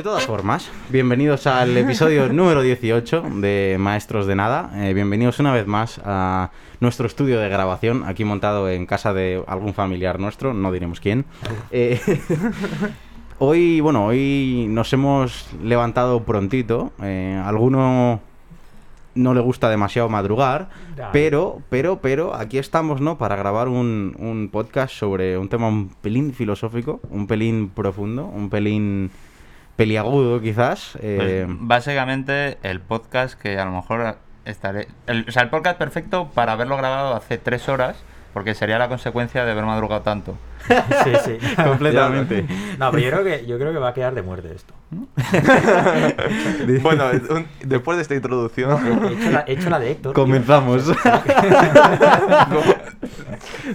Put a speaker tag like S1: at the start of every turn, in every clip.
S1: De todas formas, bienvenidos al episodio número 18 de Maestros de Nada. Eh, bienvenidos una vez más a nuestro estudio de grabación, aquí montado en casa de algún familiar nuestro, no diremos quién. Eh, hoy, bueno, hoy nos hemos levantado prontito. Eh, alguno no le gusta demasiado madrugar, pero, pero, pero aquí estamos, ¿no? Para grabar un, un podcast sobre un tema un pelín filosófico, un pelín profundo, un pelín peliagudo quizás.
S2: Pues,
S1: eh,
S2: básicamente el podcast que a lo mejor estaré... el- o sea, el podcast perfecto para haberlo grabado hace tres horas, porque sería la consecuencia de haber madrugado tanto.
S3: Sí, sí.
S1: completamente.
S3: No, pero yo creo que, yo creo que va a quedar de muerte esto.
S4: Bueno, un- después de esta introducción,
S3: He hecho la, he hecho la de Héctor.
S1: Comenzamos.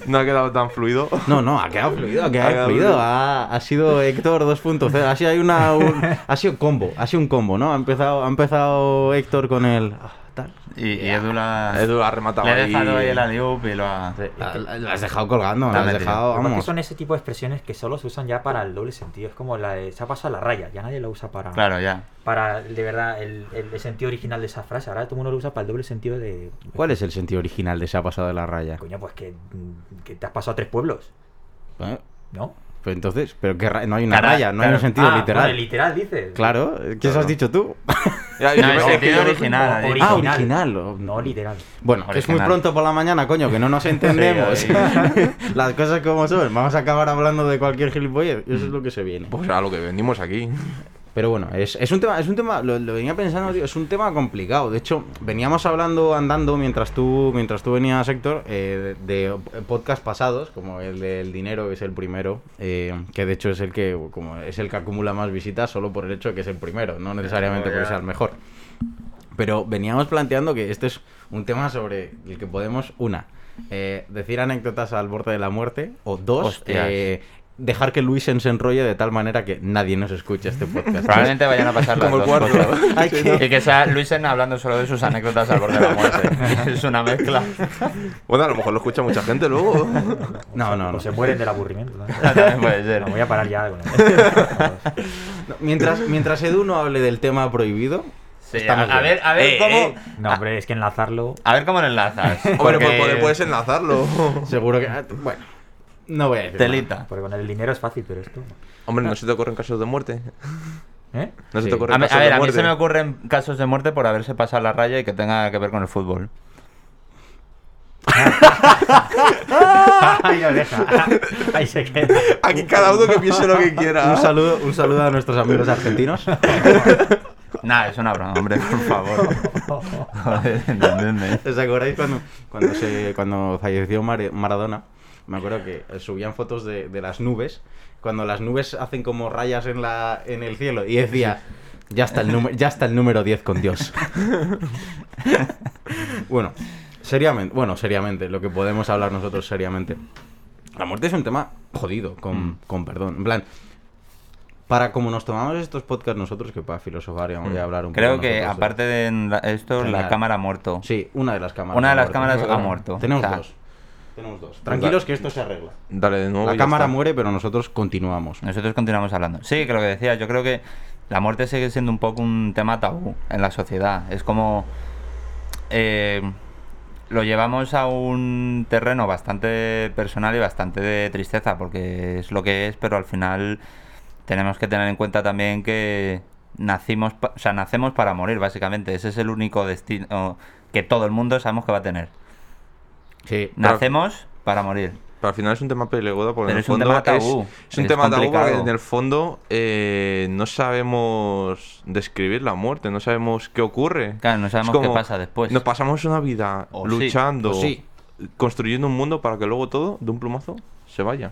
S4: no ha quedado tan fluido.
S1: No, no, ha quedado fluido, ha
S4: Ha
S1: quedado
S4: quedado
S1: fluido.
S4: fluido.
S1: Ha, ha sido Héctor 2.0. Ha sido, hay una, un- ha sido combo, ha sido un combo, ¿no? Ha empezado, ha empezado Héctor con el.
S2: Y, y Edu la...
S4: Edu ha rematado
S2: Le
S4: ahí.
S2: dejado ahí el alley-oop y lo ha...
S1: La, la- la has dejado colgando, la
S2: La
S1: has dejado, vamos.
S3: son ese tipo de expresiones que solo se usan ya para el doble sentido. Es como la de, se ha pasado la raya, ya nadie lo usa para,
S2: Claro, ya.
S3: para de verdad el, el sentido original de esa frase. Ahora todo el mundo lo usa para el doble sentido de.
S1: ¿Cuál es el sentido original de se ha pasado de la raya?
S3: Coño, pues que, que te has pasado a tres pueblos,
S1: ¿Eh?
S3: ¿no?
S1: Pero entonces, pero qué ra- no hay una
S2: Cara-
S1: raya, no hay
S2: claro.
S1: un sentido
S3: Ah,
S1: literal.
S3: vale, literal dices.
S1: Claro, ¿qué has dicho tú?
S2: No,
S4: es que
S2: original. dicho.
S1: Ah,
S3: Original.
S1: o-
S3: No literal.
S1: Bueno, que es muy pronto por la mañana, coño, que no nos entendemos.
S2: Sí,
S1: Las cosas como son. Vamos a acabar hablando de cualquier gilipollas. Eso es lo que se viene.
S4: Pues a lo que venimos aquí.
S1: Pero bueno, es, es un tema, es un tema, lo, lo venía pensando, tío, es un tema complicado. De hecho, veníamos hablando, andando, mientras tú, mientras tú venías, Héctor, eh, de, de podcast pasados, como el del dinero, que es el primero, eh, que de hecho es el que, como es el que acumula más visitas solo por el hecho de que es el primero, no necesariamente porque sea el mejor. Pero veníamos planteando que este es un tema sobre el que podemos, una, eh, decir anécdotas al borde de la muerte, o dos, eh, dejar que Luisen se enrolle de tal manera que nadie nos escuche este podcast.
S2: Probablemente vayan a pasar las
S4: Como el
S2: dos
S4: cuarto.
S2: cosas.
S1: Hay que-
S2: Y que sea Luisen hablando solo de sus anécdotas al borde de la muerte. es una mezcla.
S4: Bueno, a lo mejor lo escucha mucha gente luego.
S1: No, no,
S3: O
S1: no.
S3: se mueren del aburrimiento. ¿no?
S2: También puede ser.
S3: No, voy a parar ya con.
S1: No, Mientras, mientras Edu no hable del tema prohibido,
S2: Sí, a, a ver, a ver
S4: Eh,
S2: cómo...
S4: eh.
S3: No, hombre, es que enlazarlo.
S2: A ver cómo lo enlazas.
S4: Hombre,
S2: porque-
S4: pues, puedes, puedes enlazarlo.
S1: seguro que... ah, Bueno, no voy a decir
S2: Telita.
S3: Porque con el dinero es fácil, pero esto.
S4: Hombre, ¿no se te ocurren casos de muerte?
S3: ¿Eh?
S4: ¿No
S1: Sí.
S4: se te ocurren
S2: A, mí-
S4: casos
S2: a ver,
S4: de
S2: a mí
S4: muerte?
S2: se me ocurren casos de muerte por haberse pasado la raya y que tenga que ver con el fútbol.
S3: Ahí lo deja. Ahí se queda.
S4: Aquí cada uno que piense lo que quiera.
S1: Un saludo, un saludo a nuestros amigos argentinos.
S2: Nah, es una broma, hombre, por favor. Joder.
S1: ¿Os acordáis cuando, cuando, se, cuando falleció Mare- Maradona? Me acuerdo que eh, subían fotos de, de las nubes, cuando las nubes hacen como rayas en, la, en el cielo, y decía, ya está el, número ya está el número 10 con Dios. bueno, seriamente, bueno, seriamente, lo que podemos hablar nosotros seriamente. La muerte es un tema jodido, con,
S2: Mm.
S1: con perdón. En plan, para como nos tomamos estos podcasts nosotros, que para filosofar y voy a hablar un poco
S2: Creo que
S1: nosotros,
S2: aparte de esto, la cámara ha muerto.
S1: Sí, una de las cámaras.
S2: Una de las
S1: muerto.
S2: cámaras ha muerto.
S1: Tenemos
S2: O sea,
S1: dos. Tenemos dos. Tranquilos que esto se arregla.
S4: Dale de nuevo.
S1: La cámara
S4: está.
S1: muere, pero nosotros continuamos.
S2: Nosotros continuamos hablando. Sí, que lo que decía, yo creo que la muerte sigue siendo un poco un tema tabú en la sociedad. Es como. eh, lo llevamos a un terreno bastante personal y bastante de tristeza, porque es lo que es, pero al final tenemos que tener en cuenta también que nacimos, o sea, nacemos para morir, básicamente. Ese es el único destino que todo el mundo sabemos que va a tener.
S1: Sí.
S4: Pero-
S2: Nacemos para morir.
S4: Pero al final es un tema peliagudo porque
S2: Pero
S4: en el
S2: es un tema tabú,
S4: es, es un
S2: es
S4: tema tabú porque
S2: complicado.
S4: en el fondo eh, no sabemos describir la muerte, no sabemos qué ocurre.
S2: Claro, no sabemos qué pasa después.
S4: Nos pasamos una vida
S2: O sí,
S4: luchando,
S1: o sí.
S4: construyendo un mundo para que luego todo, de un plumazo, se vaya.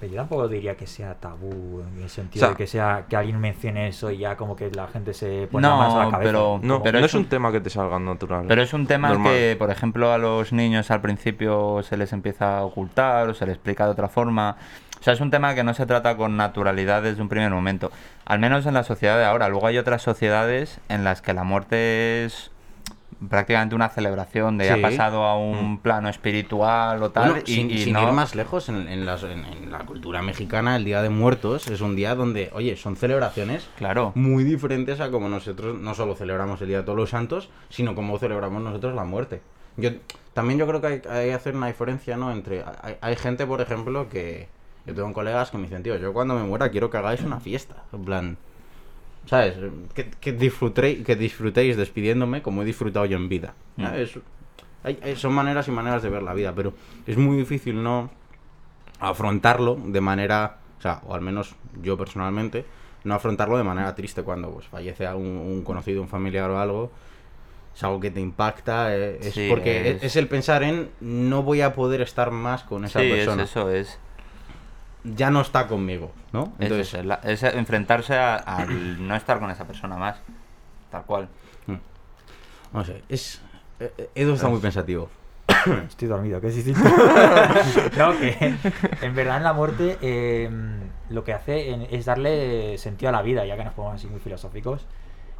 S3: Pero yo tampoco diría que sea tabú en el sentido
S4: O sea-
S3: de que sea que alguien mencione eso y ya como que la gente se pone manos a la
S2: No,
S3: cabeza.
S2: pero,
S4: No,
S2: pero
S4: no
S2: es
S4: es un
S2: un
S4: tema que te salga natural.
S2: Pero es un tema
S4: Normal.
S2: que, por ejemplo, a los niños al principio se les empieza a ocultar o se les explica de otra forma. O sea, es un tema que no se trata con naturalidad desde un primer momento. Al menos en la sociedad de ahora. Luego hay otras sociedades en las que la muerte es prácticamente una celebración de
S1: Sí.
S2: ha pasado a un plano espiritual o tal
S1: Bueno,
S2: y,
S1: sin,
S2: y
S1: sin
S2: no
S1: ir más lejos, en, en las- en- en la cultura mexicana, el Día de Muertos es un día donde, oye, son celebraciones
S2: claro
S1: muy diferentes a como nosotros no solo celebramos el Día de Todos los Santos, sino como celebramos nosotros la muerte. Yo también yo creo que hay, hay que hacer una diferencia, ¿no? Entre hay, hay gente, por ejemplo, que yo tengo colegas que me dicen, tío, yo cuando me muera quiero que hagáis una fiesta, en plan, ¿sabes? Que, que disfrutéis, que disfrutéis despidiéndome como he disfrutado yo en vida.
S2: Mm.
S1: ¿sabes? Hay- hay- son maneras y maneras de ver la vida, pero es muy difícil no afrontarlo de manera, o sea, o al menos yo personalmente, no afrontarlo de manera triste cuando pues, fallece un, un conocido, un familiar o algo. Es algo que te impacta, eh, es
S2: Sí,
S1: porque es...
S2: es-
S1: es el pensar en no voy a poder estar más con esa
S2: sí
S1: persona.
S2: es eso es
S1: Ya no está conmigo, ¿no?
S2: es,
S1: Entonces,
S2: eso, es la- es enfrentarse a- al no estar con esa persona más tal cual
S1: no sé, es... eh, eh, Edu está muy pensativo.
S3: Estoy dormido, es distinto. no, que en verdad en la muerte eh, lo que hace en- es darle sentido a la vida, ya que nos ponemos así muy filosóficos.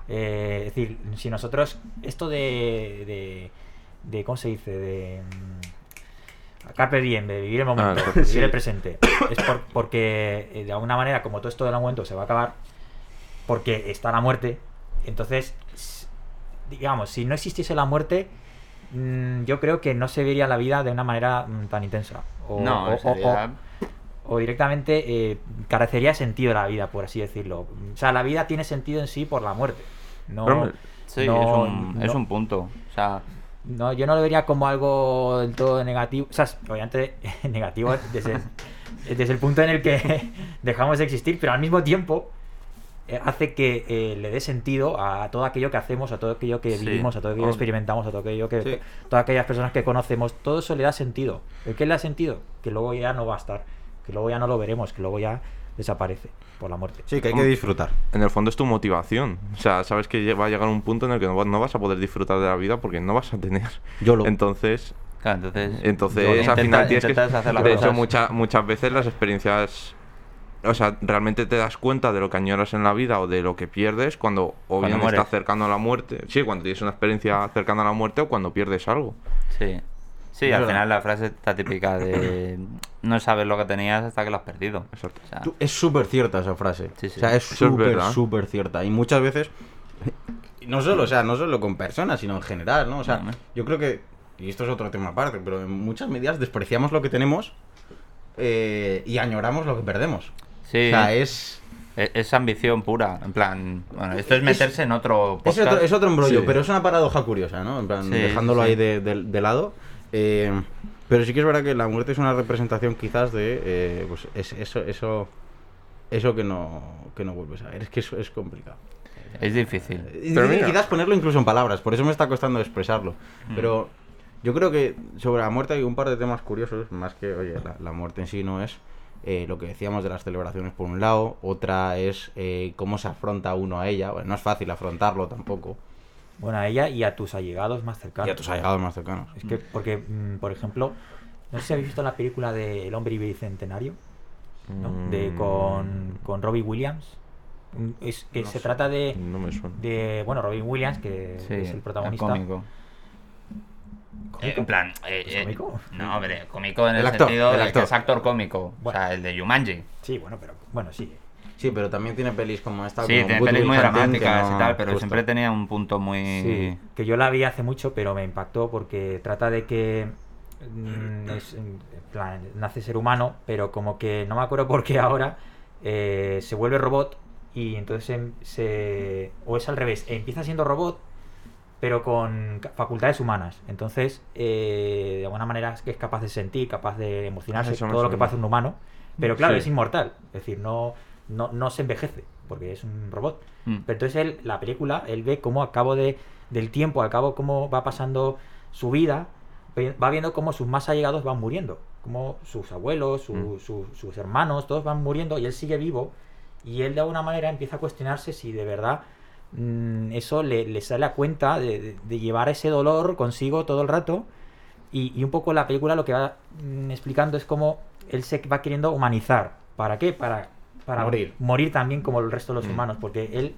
S3: Eh, es decir, si nosotros, esto de, de, de ¿cómo se dice? De mm, carpe diem, de vivir el momento,
S4: Ah,
S3: vivir
S4: sí.
S3: el presente, es por- porque eh, de alguna manera, como todo esto del momento se va a acabar, porque está la muerte, entonces, digamos, si no existiese la muerte, mm, yo creo que no se vería la vida de una manera mm, tan intensa. O,
S2: no
S3: o- o-
S2: sería-
S3: o directamente eh, carecería de sentido la vida, por así decirlo. O sea, la vida tiene sentido en sí por la muerte. No,
S4: Pero,
S2: sí
S3: no-
S2: es, un, es
S3: no-
S2: un punto o sea
S3: no, yo no lo vería como algo del todo negativo. O sea, obviamente negativo desde, desde el punto en el que dejamos de existir, pero al mismo tiempo eh, hace que eh, le dé sentido a todo aquello que hacemos, a todo aquello que
S2: Sí.
S3: vivimos, a todo aquello que
S1: Hombre.
S3: experimentamos, a todo aquello que.
S1: Sí.
S3: Todas aquellas personas que conocemos, todo eso le da sentido. ¿El qué le da sentido? Que luego ya no va a estar, que luego ya no lo veremos, que luego ya desaparece por la muerte.
S1: Sí, que hay que disfrutar.
S4: En el fondo es tu motivación. O sea, sabes que va a llegar un punto en el que no, va- no vas a poder disfrutar de la vida porque no vas a tener.
S1: Yo lo-
S4: Entonces,
S2: claro, entonces
S4: entonces al final tienes que.
S2: intentas hacer las
S4: de hecho,
S2: cosas-
S4: mucha- muchas veces las experiencias. O sea, realmente te das cuenta de lo que añoras en la vida o de lo que pierdes cuando o bien estás cercano a la muerte. Sí, cuando tienes una experiencia cercana a la muerte o cuando pierdes algo.
S2: Sí. Sí, al
S1: verdad.
S2: final la frase está típica de no sabes lo que tenías hasta que lo has perdido.
S4: Exacto.
S2: O sea,
S1: Tú- Es súper cierta esa frase.
S2: Sí, sí.
S1: O sea, es
S4: Eso es
S1: súper, súper cierta. Y muchas veces, y no solo, o sea, no solo con personas, sino en general, ¿no? O sea, yo creo que, y esto es otro tema aparte, pero en muchas medidas despreciamos lo que tenemos eh, y añoramos lo que perdemos.
S2: sí,
S1: O sea, es...
S2: es, es ambición pura. En plan, bueno, esto es
S1: Es-
S2: meterse en otro
S1: Es otro, es otro embrollo,
S4: Sí.
S1: pero es una paradoja curiosa, ¿no? En plan,
S2: Sí,
S1: dejándolo ahí de, de- de lado. Eh, pero sí que es verdad que la muerte es una representación quizás de eh, pues es- eso, eso, eso que no, que no vuelves a ver. Es que eso es complicado.
S2: Es difícil.
S1: Y
S4: Pero
S1: difícil quizás ponerlo incluso en palabras, por eso me está costando expresarlo.
S2: Mm.
S1: Pero yo creo que sobre la muerte hay un par de temas curiosos, más que, oye, la, la muerte en sí no es eh, lo que decíamos de las celebraciones por un lado, otra es eh, cómo se afronta uno a ella. Bueno, no es fácil afrontarlo tampoco.
S3: Bueno, a ella y a tus allegados más cercanos.
S1: Y a tus allegados más cercanos.
S3: Es que, porque, mm, por ejemplo, no sé si habéis visto la película de El hombre bicentenario, ¿no? De,
S4: Mm,
S3: con, con Robbie Williams. Mm, Es, que
S1: No
S3: se
S1: sé.
S3: trata de,
S4: No me suena.
S3: de, bueno, Robin Williams, que
S2: Sí,
S3: es el protagonista.
S2: cómico. Eh, en plan, eh,
S3: ¿Es
S2: eh,
S3: cómico?
S2: no, hombre, cómico en el,
S1: El actor,
S2: sentido
S1: el
S2: de que
S1: actor.
S2: es actor cómico.
S3: Bueno.
S2: O sea, el de Yumanji.
S3: Sí, bueno, pero bueno, sí.
S1: Sí, pero también tiene pelis como esta.
S2: Sí,
S1: como
S2: tiene pelis muy dramáticas
S1: no-
S2: y tal, pero
S1: justo.
S2: siempre tenía un punto muy...
S3: Sí, que yo la vi hace mucho, pero me impactó porque trata de que mm, es, en plan, nace ser humano, pero como que no me acuerdo por qué ahora eh, se vuelve robot y entonces em- se o es al revés, empieza siendo robot pero con facultades humanas. Entonces, eh, de alguna manera es que es capaz de sentir, capaz de emocionarse,
S4: Eso me
S3: todo lo que pasa un humano. Pero claro,
S4: Sí.
S3: es inmortal. Es decir, no, no, no se envejece, porque es un robot.
S2: Mm.
S3: Pero entonces él, la película, él ve cómo a cabo de, del tiempo, al cabo cómo va pasando su vida, va viendo cómo sus más allegados van muriendo. Como sus abuelos, su-
S4: Mm.
S3: su- sus hermanos, todos van muriendo y él sigue vivo. Y él de alguna manera empieza a cuestionarse si de verdad mm, eso le, le sale a cuenta de, de- de llevar ese dolor consigo todo el rato. Y, y un poco la película lo que va explicando es cómo él se va queriendo humanizar. ¿Para qué? Para, para
S1: Morir.
S3: morir también como el resto de los
S4: Mm.
S3: humanos. Porque él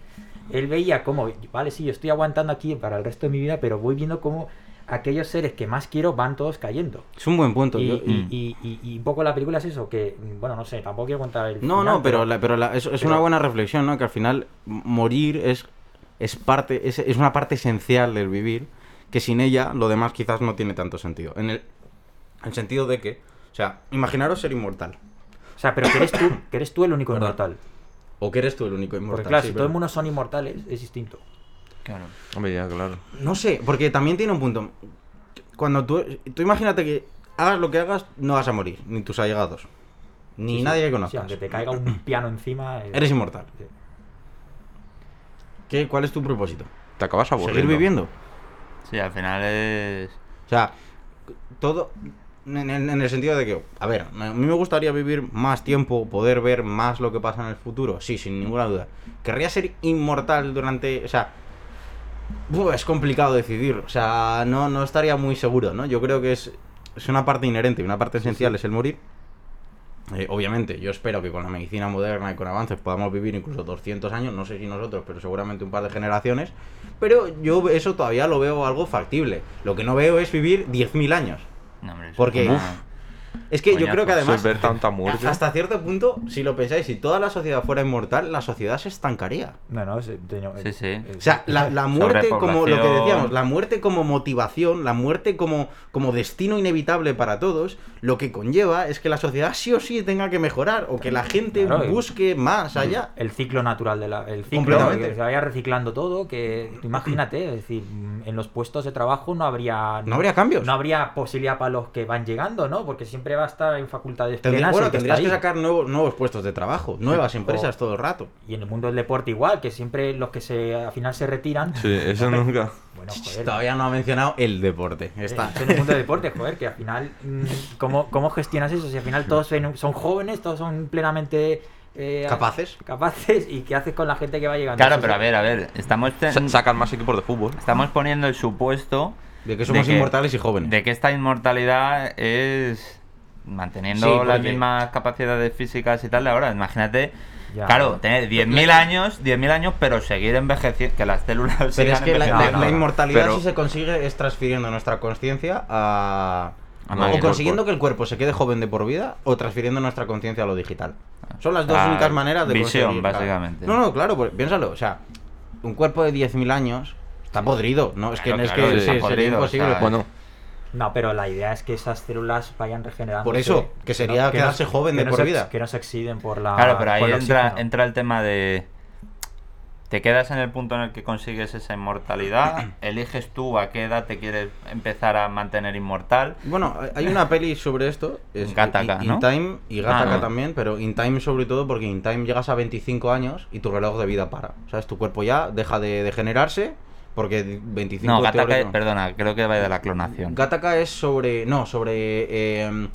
S3: él veía cómo, vale, sí, yo estoy aguantando aquí para el resto de mi vida, pero voy viendo cómo aquellos seres que más quiero van todos cayendo.
S1: Es un buen punto.
S3: Y,
S1: yo-
S3: y- y un poco la película es eso, que, bueno, no sé, tampoco quiero contar el
S1: No,
S3: final,
S1: no, pero, la- pero la- es, es
S3: pero-
S1: una buena reflexión, ¿no? Que al final morir es, es parte, es, es una parte esencial del vivir, que sin ella lo demás quizás no tiene tanto sentido. En el, en el sentido de que, o sea, imaginaros ser inmortal.
S3: O sea, pero que eres tú, que eres tú el único inmortal.
S1: O que eres tú el único inmortal.
S3: Porque claro,
S1: sí,
S3: si
S1: pero-
S3: todo el mundo son inmortales, es distinto.
S2: Claro.
S4: Hombre, ya, claro.
S1: No sé, porque también tiene un punto. Cuando tú, tú imagínate que hagas lo que hagas, no vas a morir, ni tus allegados, ni
S3: Sí, sí.
S1: nadie que
S3: Sí,
S1: conozcas.
S3: aunque te caiga un piano encima. eh,
S1: Eres inmortal.
S3: sí.
S1: ¿Qué, ¿Cuál es tu propósito?
S4: Te acabas aburriendo.
S1: ¿Seguir viviendo?
S2: Sí, al final es.
S1: O sea, todo en, el sentido de que, a ver, a mí me gustaría vivir más tiempo, poder ver más lo que pasa en el futuro, sí, sin ninguna duda. Querría ser inmortal durante, o sea, es complicado decidir, o sea, no, no estaría muy seguro, ¿no? Yo creo que es, es una parte inherente, una parte esencial es el morir. Eh, obviamente, yo espero que con la medicina moderna y con avances podamos vivir incluso 200 años, no sé si nosotros, pero seguramente un par de generaciones. Pero yo eso todavía lo veo algo factible. Lo que no veo es vivir 10.000 años.
S2: No, hombre,
S1: Porque-
S2: Es
S1: que yo creo que además,
S4: ver tanta muerte.
S1: hasta cierto punto, si lo pensáis, si toda la sociedad fuera inmortal, la sociedad se estancaría.
S3: No, no, teño-
S2: Sí, sí.
S3: eh,
S1: O sea, la, la muerte como lo que decíamos, la muerte como motivación, la muerte como, como destino inevitable para todos, lo que conlleva es que la sociedad sí o sí tenga que mejorar o que la gente
S3: Claro,
S1: busque más allá.
S3: el ciclo natural de la el ciclo
S1: Completamente.
S3: que se vaya reciclando todo que imagínate es decir en los puestos de trabajo no habría
S1: No habría cambios.
S3: no habría posibilidad para los que van llegando no porque siempre va a estar en facultades
S1: Tendría-
S3: plenas
S1: bueno,
S3: que
S1: tendrías que sacar nuevos, nuevos puestos de trabajo, nuevas empresas todo el rato.
S3: y en el mundo del deporte igual que siempre los que se al final se retiran
S4: Sí, eso nunca.
S3: bueno joder
S1: Todavía no ha mencionado el deporte.
S3: eh,
S1: Está.
S3: eso en el mundo del deporte joder que al final mm, ¿cómo, cómo gestionas eso si al final todos son jóvenes todos son plenamente eh,
S1: ¿Capaces?
S3: capaces y qué haces con la gente que va llegando
S2: Claro, pero a ver, a ver, estamos, te-
S4: Sa- Sacan más equipos de fútbol.
S2: estamos poniendo el supuesto
S1: De que somos inmortales y jóvenes.
S2: De que esta inmortalidad es manteniendo
S1: Sí,
S2: las mismas capacidades físicas y tal de ahora. Imagínate,
S3: Ya.
S2: claro, tener 10.000 años, 10.000 años, pero seguir envejeciendo, que las células
S1: Pero
S2: sigan
S1: es que la,
S2: envejeciendo.
S1: la- la inmortalidad
S4: Pero-
S1: si se consigue es transfiriendo nuestra conciencia a...
S2: A
S1: o consiguiendo que el cuerpo se quede joven de por vida o transfiriendo nuestra conciencia a lo digital. Son las dos
S2: Ah,
S1: únicas maneras de
S2: visión,
S1: conseguir, claro.
S2: básicamente.
S1: No, no, claro, pues, piénsalo. O sea, un cuerpo de 10.000 años está podrido, ¿no? Es que,
S2: Claro,
S1: es
S2: claro,
S1: que
S2: está
S1: sí,
S2: podrido,
S1: sería
S2: o
S1: imposible.
S2: sea,
S4: Bueno,
S3: No, pero la idea es que esas células vayan regenerando.
S1: Por eso, que sería quedarse joven de por vida.
S3: Que no se oxiden por la.
S2: Claro, pero ahí entra, entra el tema de... Te quedas en el punto en el que consigues esa inmortalidad, eliges tú a qué edad te quieres empezar a mantener inmortal.
S1: Bueno, hay una peli sobre esto. Es
S2: Gattaca,
S1: In,
S2: ¿no?
S1: In Time y
S2: Ah, no.
S1: también, pero In Time sobre todo porque In Time llegas a 25 años y tu reloj de vida para. ¿Sabes? Tu cuerpo ya deja de, de generarse porque 25
S2: No, Gattaca,
S1: teóricamente-
S2: perdona, creo que va de la clonación.
S1: Gattaca es sobre. No, sobre. eh,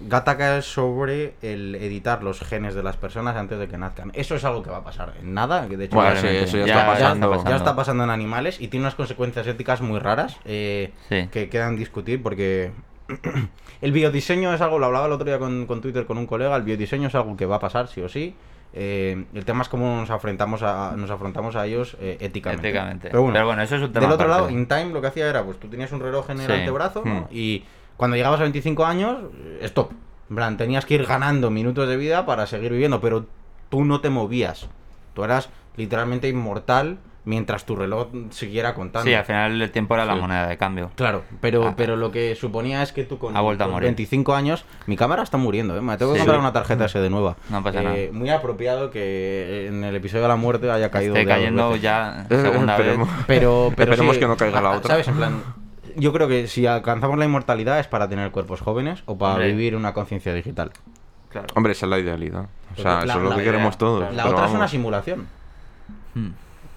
S1: Gattaca es sobre el editar los genes de las personas antes de que nazcan. Eso es algo que va a pasar en nada. Que de hecho
S4: Bueno,
S1: ya,
S4: sí, eso ya,
S2: Ya-
S4: está
S2: ya
S4: pasando.
S2: está
S1: ya está pasando en animales y tiene unas consecuencias éticas muy raras eh,
S2: Sí.
S1: que quedan discutir porque el biodiseño es algo, lo hablaba el otro día con, con Twitter con un colega, el biodiseño es algo que va a pasar sí o sí. Eh, el tema es cómo nos afrontamos a, nos afrontamos a ellos eh, éticamente.
S2: Éticamente.
S1: Pero bueno,
S2: Pero bueno, eso es un tema
S1: del otro lado. In Time lo que hacía era, pues tú tenías un reloj en el
S2: Sí.
S1: antebrazo ¿no?
S4: Hmm.
S1: y cuando llegabas a 25 años, stop. En plan, tenías que ir ganando minutos de vida para seguir viviendo, pero tú no te movías. Tú eras literalmente inmortal mientras tu reloj siguiera contando.
S2: Sí, al final el tiempo era la moneda de cambio.
S1: Claro, pero,
S2: Ah.
S1: pero lo que suponía es que tú con,
S2: Ha vuelto a
S1: con
S2: morir.
S1: 25 años, mi cámara está muriendo, ¿eh? me tengo que
S2: Sí.
S1: comprar una tarjeta SD nueva.
S2: No pasa
S1: Eh,
S2: nada.
S1: Muy apropiado que en el episodio de la muerte haya caído.
S2: Esté cayendo ya
S4: Eh,
S2: segunda vez.
S1: Pero, pero
S4: Esperemos
S1: sí,
S4: que no caiga la
S1: ah,
S4: otra.
S1: ¿Sabes? En plan, yo creo que si alcanzamos la inmortalidad es para tener cuerpos jóvenes o para
S2: Hombre.
S1: vivir una conciencia digital.
S2: Claro.
S4: Hombre, esa es la idealidad. O sea,
S1: la-
S4: eso es lo que
S1: idea,
S4: queremos todos.
S1: La otra es una simulación.
S2: Hmm.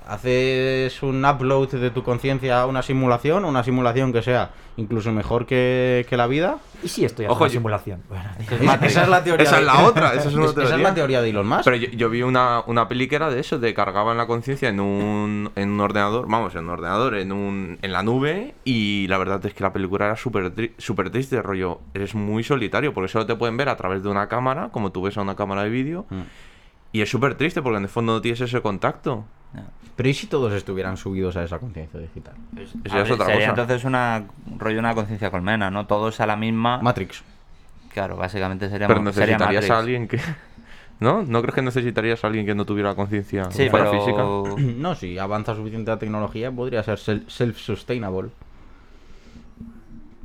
S1: Haces un upload de tu conciencia a una simulación, una simulación que sea incluso mejor que, que la vida.
S3: ¿Y si esto ya es
S4: Ojo,
S3: una simulación? Bueno,
S1: Esa, esa es la teoría.
S4: Esa
S1: de-
S4: es la otra, esa es una
S1: Esa
S4: teoría.
S1: la teoría de Elon Musk.
S4: Pero yo, yo vi una, una peli que era de eso, de cargaban la conciencia en un, en un ordenador, vamos, en un ordenador, en, un, en la nube, y la verdad es que la película era súper tri- súper triste, rollo, eres muy solitario, porque solo te pueden ver a través de una cámara, como tú ves a una cámara de vídeo,
S1: Mm.
S4: y es súper triste porque en el fondo no tienes ese contacto.
S1: Pero ¿y si todos estuvieran subidos a esa conciencia digital?
S2: Pues,
S4: Eso es
S2: ver,
S4: otra
S2: sería
S4: cosa.
S2: entonces una rollo una conciencia colmena, ¿no? Todos a la misma.
S1: Matrix.
S2: claro, básicamente sería
S4: Pero
S2: sería
S4: necesitarías
S2: Matrix.
S4: a alguien que. ¿No? ¿No crees que necesitarías a alguien que no tuviera conciencia
S2: Sí,
S4: fuera
S2: pero
S4: física?
S1: No, si avanza suficiente la tecnología, podría ser sel- self-sustainable.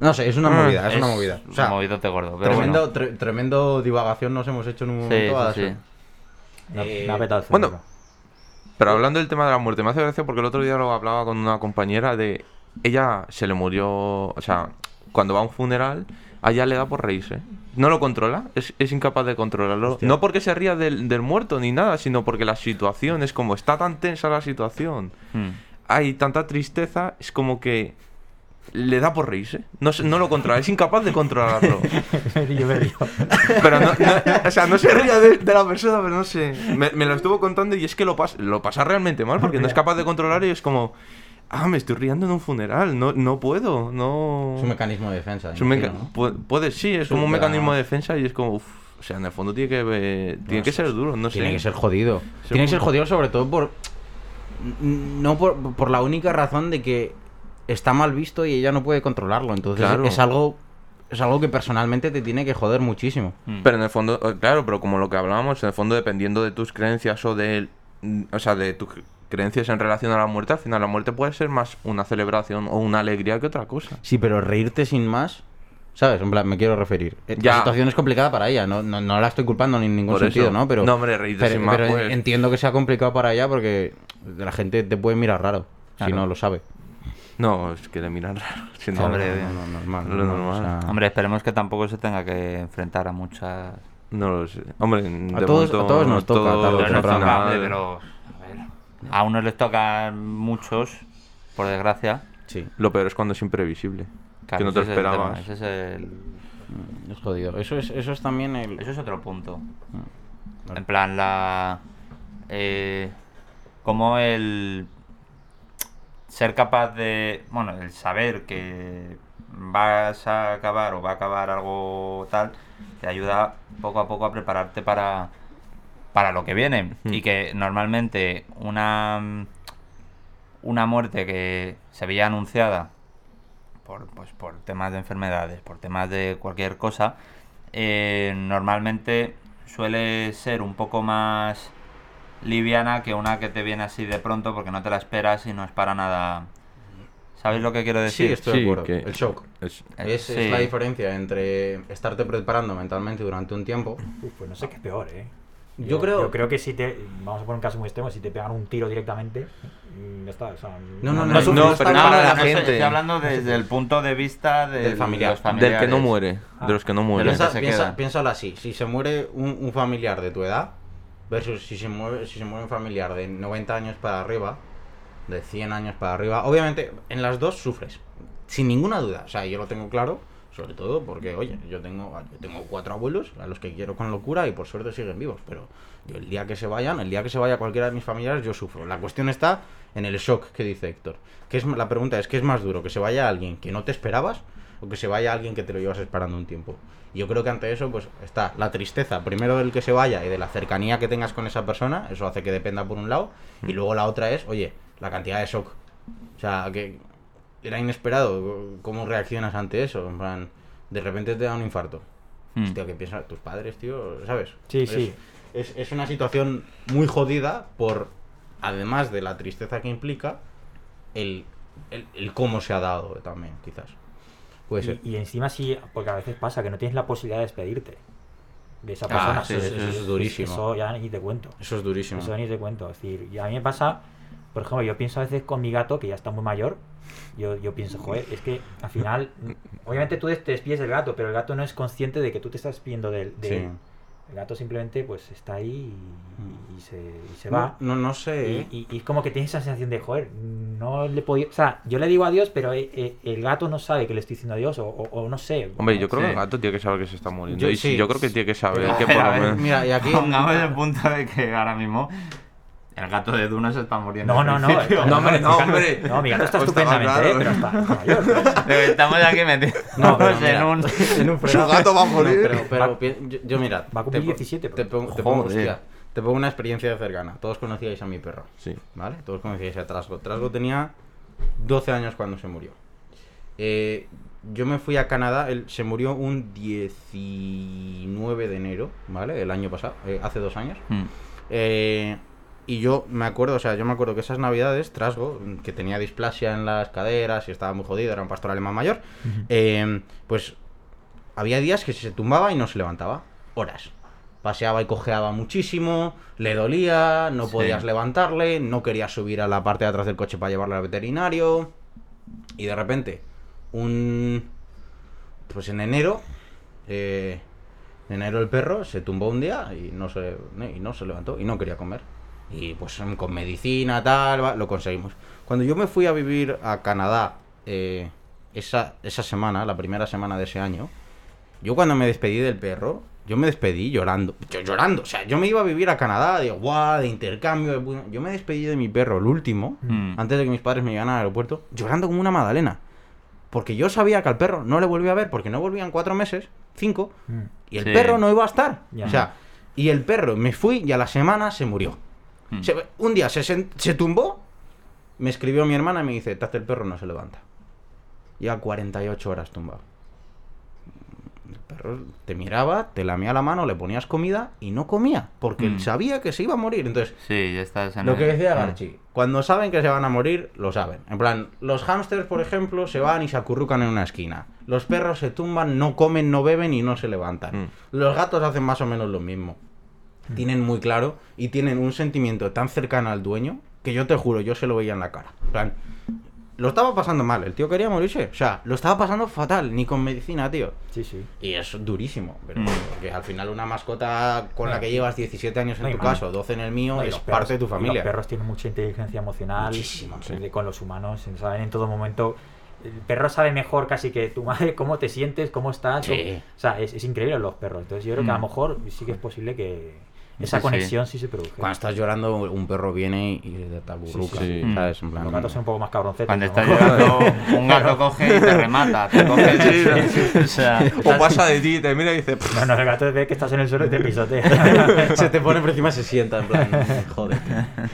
S1: No sé, es una
S4: Ah,
S1: movida, es, una movida. O sea,
S2: movidote gordo, pero
S1: tremendo,
S2: bueno.
S1: tre- tremendo divagación nos hemos hecho en un
S2: Sí,
S1: momento. a
S2: sí,
S3: ha-
S1: Eh,
S4: bueno. Pero hablando del tema de la muerte, me hace gracia porque el otro día lo hablaba con una compañera de. Ella se le murió. O sea, cuando va a un funeral, a ella le da por reírse. No lo controla, es, es incapaz de controlarlo.
S3: Hostia.
S4: No porque se ría del, del muerto ni nada, sino porque la situación es como está tan tensa la situación.
S2: Hmm.
S4: Hay tanta tristeza, es como que le da por reírse. No, no lo controla, es incapaz de controlarlo.
S3: me río, me río.
S4: Pero no, no- o sea, no se ría de, de la persona, pero no sé. Me, me lo estuvo contando y es que lo, pas- lo pasa realmente mal porque no es capaz de controlar y es como, ah, me estoy riendo en un funeral, no, no puedo, no.
S1: Es un mecanismo de defensa.
S4: Es un
S1: imagino,
S4: meca-
S1: ¿no?
S4: pu- puede, sí, es
S1: Sí,
S4: como un mecanismo de defensa y es como, uf, o sea, en el fondo tiene que, tiene que ser duro, no sé.
S1: Tiene que ser jodido.
S4: Ser
S1: Tiene que ser jodido sobre todo por... No por, por la única razón de que está mal visto y ella no puede controlarlo. Entonces
S4: Claro.
S1: es algo... Es algo que personalmente te tiene que joder muchísimo.
S2: Hmm.
S4: Pero en el fondo, eh, claro, pero como lo que hablábamos, en el fondo dependiendo de tus creencias o de, mm, o sea, de tus creencias en relación a la muerte, al final la muerte puede ser más una celebración o una alegría que otra cosa.
S1: Sí, pero reírte sin más... ¿Sabes? En plan, me quiero referir. Eh,
S4: Ya.
S1: La situación es complicada para ella, no, no, no la estoy culpando ni en ningún
S4: Por
S1: sentido,
S4: eso.
S1: ¿no? Pero,
S4: No, hombre, reírte
S1: pero,
S4: sin más,
S1: pero
S4: pues.
S1: entiendo que sea complicado para ella porque la gente te puede mirar raro si no lo sabe.
S4: No, es que le miran raro. siendo-
S2: Hombre,
S1: no, no, normal.
S4: Lo
S1: normal,
S4: normal.
S1: o sea-
S2: Hombre, esperemos que tampoco se tenga que enfrentar a muchas.
S4: No lo sé. Hombre,
S1: A
S4: de
S1: todos-
S4: momento,
S1: a todos nos toca,
S2: Pero no es pero. A ver. A unos les tocan muchos, por desgracia.
S1: Sí,
S4: Lo peor es cuando es imprevisible.
S2: Claro,
S4: que no te
S2: es tema,
S4: esperabas.
S2: ese es el.
S1: es jodido. Eso es, eso es también el...
S2: Eso es otro punto.
S1: Vale.
S2: En plan, la. Eh, como el. Ser capaz de. Bueno, el saber que vas a acabar o va a acabar algo tal, te ayuda poco a poco a prepararte para. Para lo que viene. Y que normalmente una. Una muerte que se veía anunciada por, pues, por temas de enfermedades, por temas de cualquier cosa, eh, normalmente suele ser un poco más liviana que una que te viene así de pronto porque no te la esperas y no es para nada. ¿Sabéis lo que quiero
S1: Sí,
S2: decir?
S1: estoy de
S4: Sí,
S1: acuerdo.
S4: que-
S1: El shock.
S4: Es-
S1: Es, es
S2: Sí.
S1: la diferencia entre estarte preparando mentalmente durante un tiempo.
S3: Uf, pues no sé qué es peor, ¿eh?
S1: Yo creo-
S3: Yo creo que si te. Vamos a poner un caso muy extremo, si te pegan un tiro directamente. mm, Ya está, o sea,
S1: No, no, no,
S3: no,
S1: no,
S4: no,
S1: está
S4: para la gente.
S2: Estoy hablando desde el punto de vista de
S1: Del familiar.
S2: los
S4: del
S2: familiares.
S4: que no muere.
S3: Ah.
S4: De los que no
S2: De
S4: mueren.
S1: Piensa, piénsalo así. Si se muere un, un familiar de tu edad versus si se, muere, si se muere un familiar de 90 años para arriba, de 100 años para arriba, obviamente en las dos sufres. Sin ninguna duda. O sea, yo lo tengo claro. Sobre todo porque, oye, yo tengo, yo tengo cuatro abuelos a los que quiero con locura y por suerte siguen vivos. Pero yo el día que se vayan, el día que se vaya cualquiera de mis familiares, yo sufro. La cuestión está en el shock que dice Héctor. Que es, la pregunta es, ¿qué es más duro? ¿Que se vaya alguien que no te esperabas o que se vaya alguien que te lo llevas esperando un tiempo? Yo creo que ante eso, pues está la tristeza, primero del que se vaya y de la cercanía que tengas con esa persona, eso hace que dependa por un lado, y luego la otra es, oye, la cantidad de shock. O sea, que era inesperado, ¿cómo reaccionas ante eso? En plan, de repente te da un infarto.
S2: Hmm.
S1: Hostia, ¿qué piensan tus padres, tío? ¿Sabes?
S3: Sí,
S1: Es-
S3: sí.
S1: Es, es una situación muy jodida por, además de la tristeza que implica, el, el, el cómo se ha dado también, quizás. Puede ser.
S3: Y, y encima sí, porque a veces pasa que no tienes la posibilidad de despedirte de esa
S2: Ah,
S3: persona.
S2: sí,
S1: eso es durísimo.
S3: Eso ya ni te cuento.
S1: Eso es durísimo.
S3: Eso ni te cuento. Es decir, y a mí me pasa, por ejemplo, yo pienso a veces con mi gato, que ya está muy mayor, yo, yo pienso, joder, es que al final, obviamente tú te despides del gato, pero el gato no es consciente de que tú te estás despidiendo de él. de
S1: Sí.
S3: él. El gato simplemente pues está ahí y, y se, y se va.
S1: no, no sé.
S3: Y,
S1: ¿eh?
S3: y- y es como que tienes esa sensación de, joder, no le podía... O sea, yo le digo adiós, pero eh, eh, el gato no sabe que le estoy diciendo adiós, o, o- o no sé.
S4: Hombre, yo creo
S2: Sí.
S4: que el gato tiene que saber que se está muriendo.
S1: Yo-
S4: y
S1: sí.
S4: yo creo que tiene que saber
S1: Pero-
S4: que por
S2: ver,
S4: lo menos.
S1: Mira, y aquí.
S2: Pongamos el punto de que ahora mismo el gato de Duna se está muriendo.
S3: No, no, no. eh,
S4: No, hombre, no, hombre.
S3: No, mi gato está
S4: Pues
S3: estupendamente, eh, pero está, está mayor.
S2: Estamos aquí metidos
S1: No,
S2: en un.
S1: en un
S4: Su gato va a morir.
S1: pero, yo, yo mira,
S3: Va a cumplir
S1: te po-
S3: 17,
S1: Te, pongo- te pongo, hostia, te pongo una experiencia cercana. Todos conocíais a mi perro,
S4: Sí.
S1: ¿vale? Todos conocíais a Trasgo. Trasgo tenía 12 años cuando se murió. Eh, yo me fui a Canadá, él se murió un 19 de enero, ¿vale? El año pasado, eh, hace dos años.
S2: Mm.
S1: Eh, y yo me acuerdo, o sea, yo me acuerdo que esas navidades, Trasgo, que tenía displasia en las caderas y estaba muy jodido, era un pastor alemán mayor, eh, pues había días que se tumbaba y no se levantaba. Horas. Paseaba y cojeaba muchísimo, le dolía, no
S2: Sí.
S1: podías levantarle, no querías subir a la parte de atrás del coche para llevarle al veterinario. Y de repente, un. Pues en enero. eh, en enero el perro se tumbó un día y no se, y no se levantó y no quería comer. Y pues con medicina, tal, va, lo conseguimos. Cuando yo me fui a vivir a Canadá eh, esa, esa semana, la primera semana de ese año, yo cuando me despedí del perro, yo me despedí llorando. Yo llorando. O sea, yo me iba a vivir a Canadá, de guau, de intercambio. de Yo me despedí de mi perro, el último,
S2: Mm.
S1: antes de que mis padres me llegaran al aeropuerto, llorando como una magdalena. Porque yo sabía que al perro no le volví a ver, porque no volvían cuatro meses, cinco,
S3: Mm.
S1: y el
S2: Sí.
S1: perro no iba a estar.
S3: Ya.
S1: O sea, y el perro me fui y a la semana se murió.
S2: Mm.
S1: Se- un día se, se tumbó, me escribió mi hermana y me dice, Taz, el perro no se levanta. Lleva 48 horas tumbado. El perro te miraba, te lamía la mano, le ponías comida y no comía, porque él
S2: Mm.
S1: sabía que se iba a morir. Entonces,
S2: Sí, ya estás en
S1: lo
S2: el-
S1: que decía
S2: Mm.
S1: Garchi, cuando saben que se van a morir, lo saben. En plan, los hámsters, por ejemplo, se van y se acurrucan en una esquina. Los perros se tumban, no comen, no beben y no se levantan.
S4: Mm.
S1: Los gatos hacen más o menos lo mismo. Tienen muy claro y tienen un sentimiento tan cercano al dueño que yo te juro, yo se lo veía en la cara. Plan, lo estaba pasando mal, el tío quería morirse. O sea, lo estaba pasando fatal, ni con medicina, tío.
S3: Sí, sí.
S1: Y es durísimo, pero
S2: Mm.
S1: porque al final una mascota con la que llevas 17 años en
S3: No,
S1: tu caso, 12 en el mío,
S3: No,
S1: es
S3: perros-
S1: parte de tu familia.
S3: Los perros tienen mucha inteligencia emocional
S1: Muchísima,
S3: de-
S4: sí.
S3: con los humanos, saben en todo momento. El perro sabe mejor casi que tu madre cómo te sientes, cómo estás. o-
S1: Sí.
S3: O sea, es, es increíble los perros. Entonces yo creo que a lo
S2: Mm.
S3: mejor sí que es posible que esa
S2: Sí,
S3: conexión sí, se produzca.
S1: Cuando estás llorando, un perro viene y te aburruca,
S4: Sí,
S2: sí.
S1: ¿sabes? En plan,
S3: Los gatos son un poco más cabroncetes.
S2: Cuando
S3: ¿no?
S2: estás llorando, un gato coge y te remata. Te coge
S4: Sí,
S2: o sea,
S4: O pasa de ti, te mira y dice. "Pff,
S3: No, no, el gato ve que estás en el suelo y te pisotea.
S1: se te pone por encima y se sienta, en plan, joder.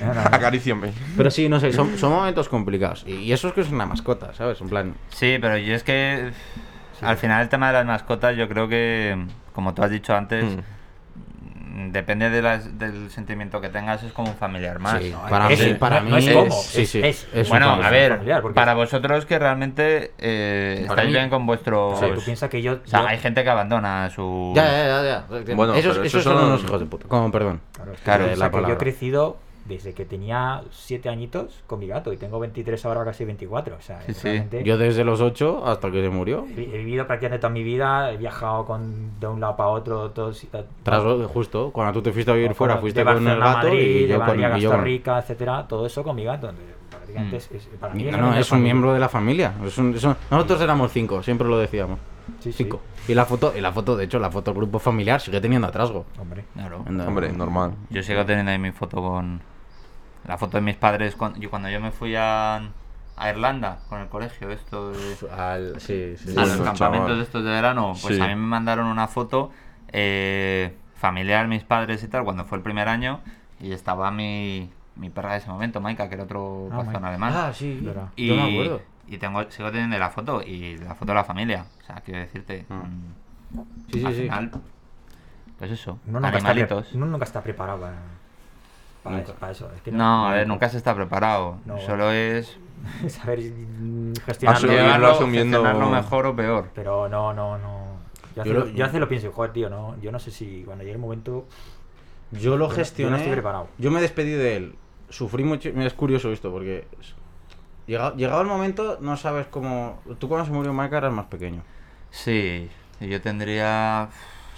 S3: No, no, no.
S4: Acaríciame.
S1: Pero sí, no sé, son, son momentos complicados. Y, y eso es que es una mascota, ¿sabes? En plan,
S2: Sí, pero yo es que al final el tema de las mascotas yo creo que, como tú has dicho antes,
S4: Mm.
S2: Depende de las- del sentimiento que tengas, es como un familiar más.
S1: sí,
S3: no,
S1: para
S3: es-
S1: mí,
S3: no es como,
S1: sí,
S3: es-
S1: sí,
S3: es-
S1: es un
S2: bueno,
S1: familiar.
S2: a ver,
S3: familiar,
S2: para
S3: es-
S2: vosotros que realmente eh, estáis
S1: mí-
S2: bien con vuestros...
S3: O sea, tú piensas que yo.
S2: O sea,
S3: yo-
S2: hay gente que abandona su...
S1: Ya, ya, ya, ya.
S4: Bueno,
S1: esos,
S4: pero
S1: esos
S4: esos
S1: son
S4: son-
S1: unos hijos de puta. Como, perdón.
S3: Claro, es que
S2: Claro,
S1: la
S3: piensa que yo he crecido desde que tenía 7 añitos con mi gato y tengo 23 ahora casi 24. O sea,
S2: Sí,
S1: Yo desde los 8 hasta que se murió.
S3: he he vivido prácticamente toda mi vida, he viajado con, de un lado para otro. Todos,
S1: Tras, justo, cuando tú te fuiste a vivir
S3: con-
S1: fuera,
S3: de
S1: fuiste con el gato
S3: Madrid,
S1: y
S3: de
S1: yo con,
S3: Madrid
S1: yo
S3: Costa
S1: con-
S3: Rica, etcétera, todo eso con mi gato. Entonces, prácticamente es, es- para mí
S1: No, no, es un
S3: familia.
S1: miembro de la familia. Es un- es un- nosotros éramos cinco, siempre lo decíamos.
S3: Sí, sí.
S1: Cinco. Y la foto, y la foto, de hecho, la foto del grupo familiar sigue teniendo atrasgo.
S3: Hombre.
S2: Claro.
S4: Hombre, normal.
S2: Yo sigo teniendo ahí mi foto con... La foto de mis padres cuando yo, cuando yo me fui a, a Irlanda con el colegio, esto de...
S1: Al, sí, sí, sí.
S2: a los campamentos de estos de verano, pues
S4: Sí.
S2: a mí me mandaron una foto eh, familiar, mis padres y tal, cuando fue el primer año, y estaba mi, mi perra de ese momento, Maika, que era otro
S3: Ah,
S2: pastor alemán.
S1: Ah, sí.
S3: Verdad.
S2: y,
S1: Yo me acuerdo.
S2: y tengo, sigo teniendo la foto, y la foto de la familia. O sea, quiero decirte,
S1: Ah.
S2: mm,
S1: Sí, sí,
S2: al
S1: sí.
S2: final, pues eso,
S3: Uno nunca, está,
S2: animalitos.
S3: uno nunca está preparado para, para
S1: Nunca.
S3: eso, para eso. Es que
S2: No, a ver, nunca se está preparado.
S3: No,
S2: Solo es
S3: saber gestionarlo.
S4: Asumirlo,
S2: llevarlo,
S4: asumiendo-
S2: gestionarlo mejor o peor.
S3: Pero no, no, no. Yo,
S1: Yo
S3: hace,
S1: lo-
S3: yo hace lo pienso, joder, tío, no, yo no sé si cuando llegue el momento.
S1: Yo lo
S3: yo no
S1: gestioné.
S3: estoy preparado.
S1: Yo me despedí de él. Sufrí mucho. Mira, es curioso esto, porque. Llegado, llegado el momento, no sabes cómo. Tú cuando se murió Maika eras más pequeño.
S2: Sí, yo tendría...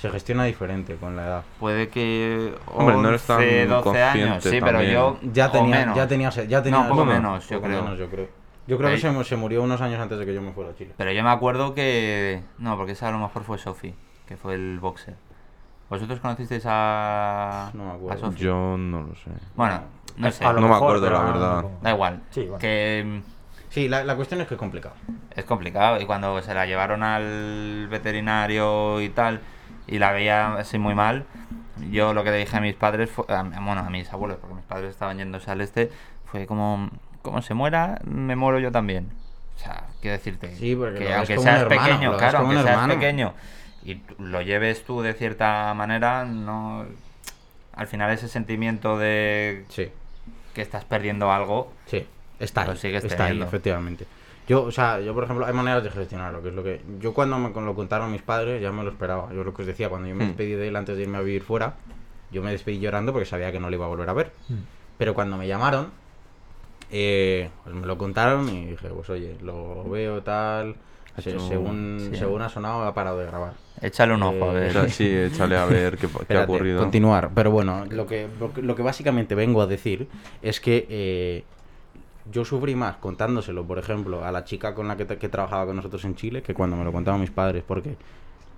S1: Se gestiona diferente con la edad.
S2: Puede que.
S4: Hombre, no eres tan
S2: 11, 12 años. Sí, pero
S4: también.
S2: yo.
S1: Ya tenía,
S2: menos.
S1: ya tenía, ya tenía
S2: No, poco
S1: bueno,
S2: menos, yo
S1: poco
S2: creo.
S1: menos, yo creo. Yo creo que se, se murió unos años antes de que yo me fuera a Chile.
S2: Pero yo me acuerdo que. No, porque esa a lo mejor fue Sofi, que fue el boxer. ¿Vosotros conocisteis a.
S1: No me acuerdo.
S2: a Sofi?
S4: Yo no lo sé.
S2: Bueno, no sé.
S3: A lo
S4: No me acuerdo, la verdad.
S3: no-
S2: Da igual.
S3: Sí, bueno.
S2: Que.
S1: Sí, la, la cuestión es que es complicado.
S2: Es complicado y cuando se la llevaron al veterinario y tal y la veía así muy mal, yo lo que le dije a mis padres, fue, a- bueno, a mis abuelos, porque mis padres estaban yéndose al este, fue como, como se muera, me muero yo también. O sea, quiero decirte,
S1: Sí,
S2: que aunque seas
S1: hermano,
S2: pequeño, claro, aunque seas pequeño y lo lleves tú de cierta manera, no... Al final ese sentimiento de
S1: Sí,
S2: que estás perdiendo algo,
S1: sí. Está ahí.
S2: Lo sigues
S1: está ahí, efectivamente. Yo, o sea, yo por ejemplo, hay maneras de gestionarlo, que es lo que... Yo cuando me lo contaron mis padres ya me lo esperaba. Yo lo que os decía, cuando yo me
S4: Hmm.
S1: despedí de él antes de irme a vivir fuera, yo me despedí llorando porque sabía que no le iba a volver a ver. Pero cuando me llamaron, eh, pues me lo contaron y dije, pues oye, lo veo tal... se-
S4: hecho-
S1: según,
S2: sí.
S1: según ha sonado, ha parado de grabar.
S2: échale un ojo a
S1: Eh,
S2: ver.
S4: Sí, échale a ver qué, qué ha ocurrido.
S1: Continuar. Pero bueno, lo que, lo que- lo que básicamente vengo a decir es que eh, yo sufrí más contándoselo, por ejemplo, a la chica con la que, que trabajaba con nosotros en Chile que cuando me lo contaban mis padres, porque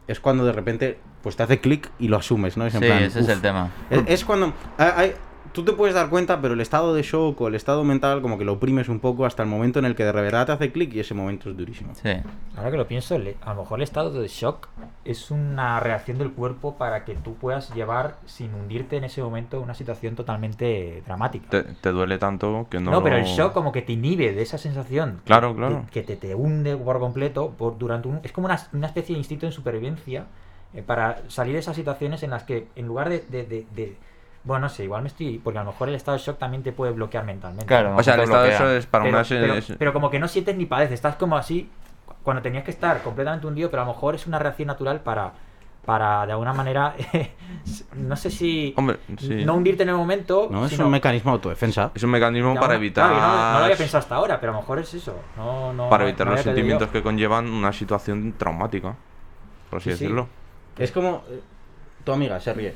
S1: es cuando de repente pues te hace clic y lo asumes, ¿no? Es en
S2: Sí,
S1: plan,
S2: ese es el tema.
S1: Es, es cuando hay- hay- tú te puedes dar cuenta, pero el estado de shock o el estado mental como que lo oprimes un poco hasta el momento en el que de verdad te hace clic y ese momento es durísimo.
S2: Sí.
S3: Ahora que lo pienso, a lo mejor el estado de shock es una reacción del cuerpo para que tú puedas llevar sin hundirte en ese momento una situación totalmente dramática.
S4: Te, te duele tanto que no.
S3: No, pero el shock como que te inhibe de esa sensación. que-
S4: Claro, claro.
S3: Que, que te, te hunde por completo por, durante un... Es como una, una especie de instinto de supervivencia eh, para salir de esas situaciones en las que en lugar de... de- de- de- bueno, no sé, igual me estoy... Porque a lo mejor el estado de shock también te puede bloquear mentalmente.
S2: Claro.
S4: O sea, el estado de eso es para
S3: pero,
S4: una.
S3: pero-
S4: es-
S3: pero como que no sientes ni padeces, estás como así cuando tenías que estar completamente hundido, pero a lo mejor es una reacción natural para, para de alguna manera, no sé si
S4: Hombre, sí.
S3: no hundirte en el momento.
S1: ¿No? Es
S3: sino-
S1: un mecanismo de autodefensa.
S4: Es un mecanismo para evitar.
S3: claro, no, no lo había pensado hasta ahora, pero a lo mejor es eso. No, no,
S4: para evitar
S3: no
S4: los sentimientos que conllevan una situación traumática. Por así
S3: Sí, sí.
S4: decirlo.
S1: Es como eh, tu amiga se ríe.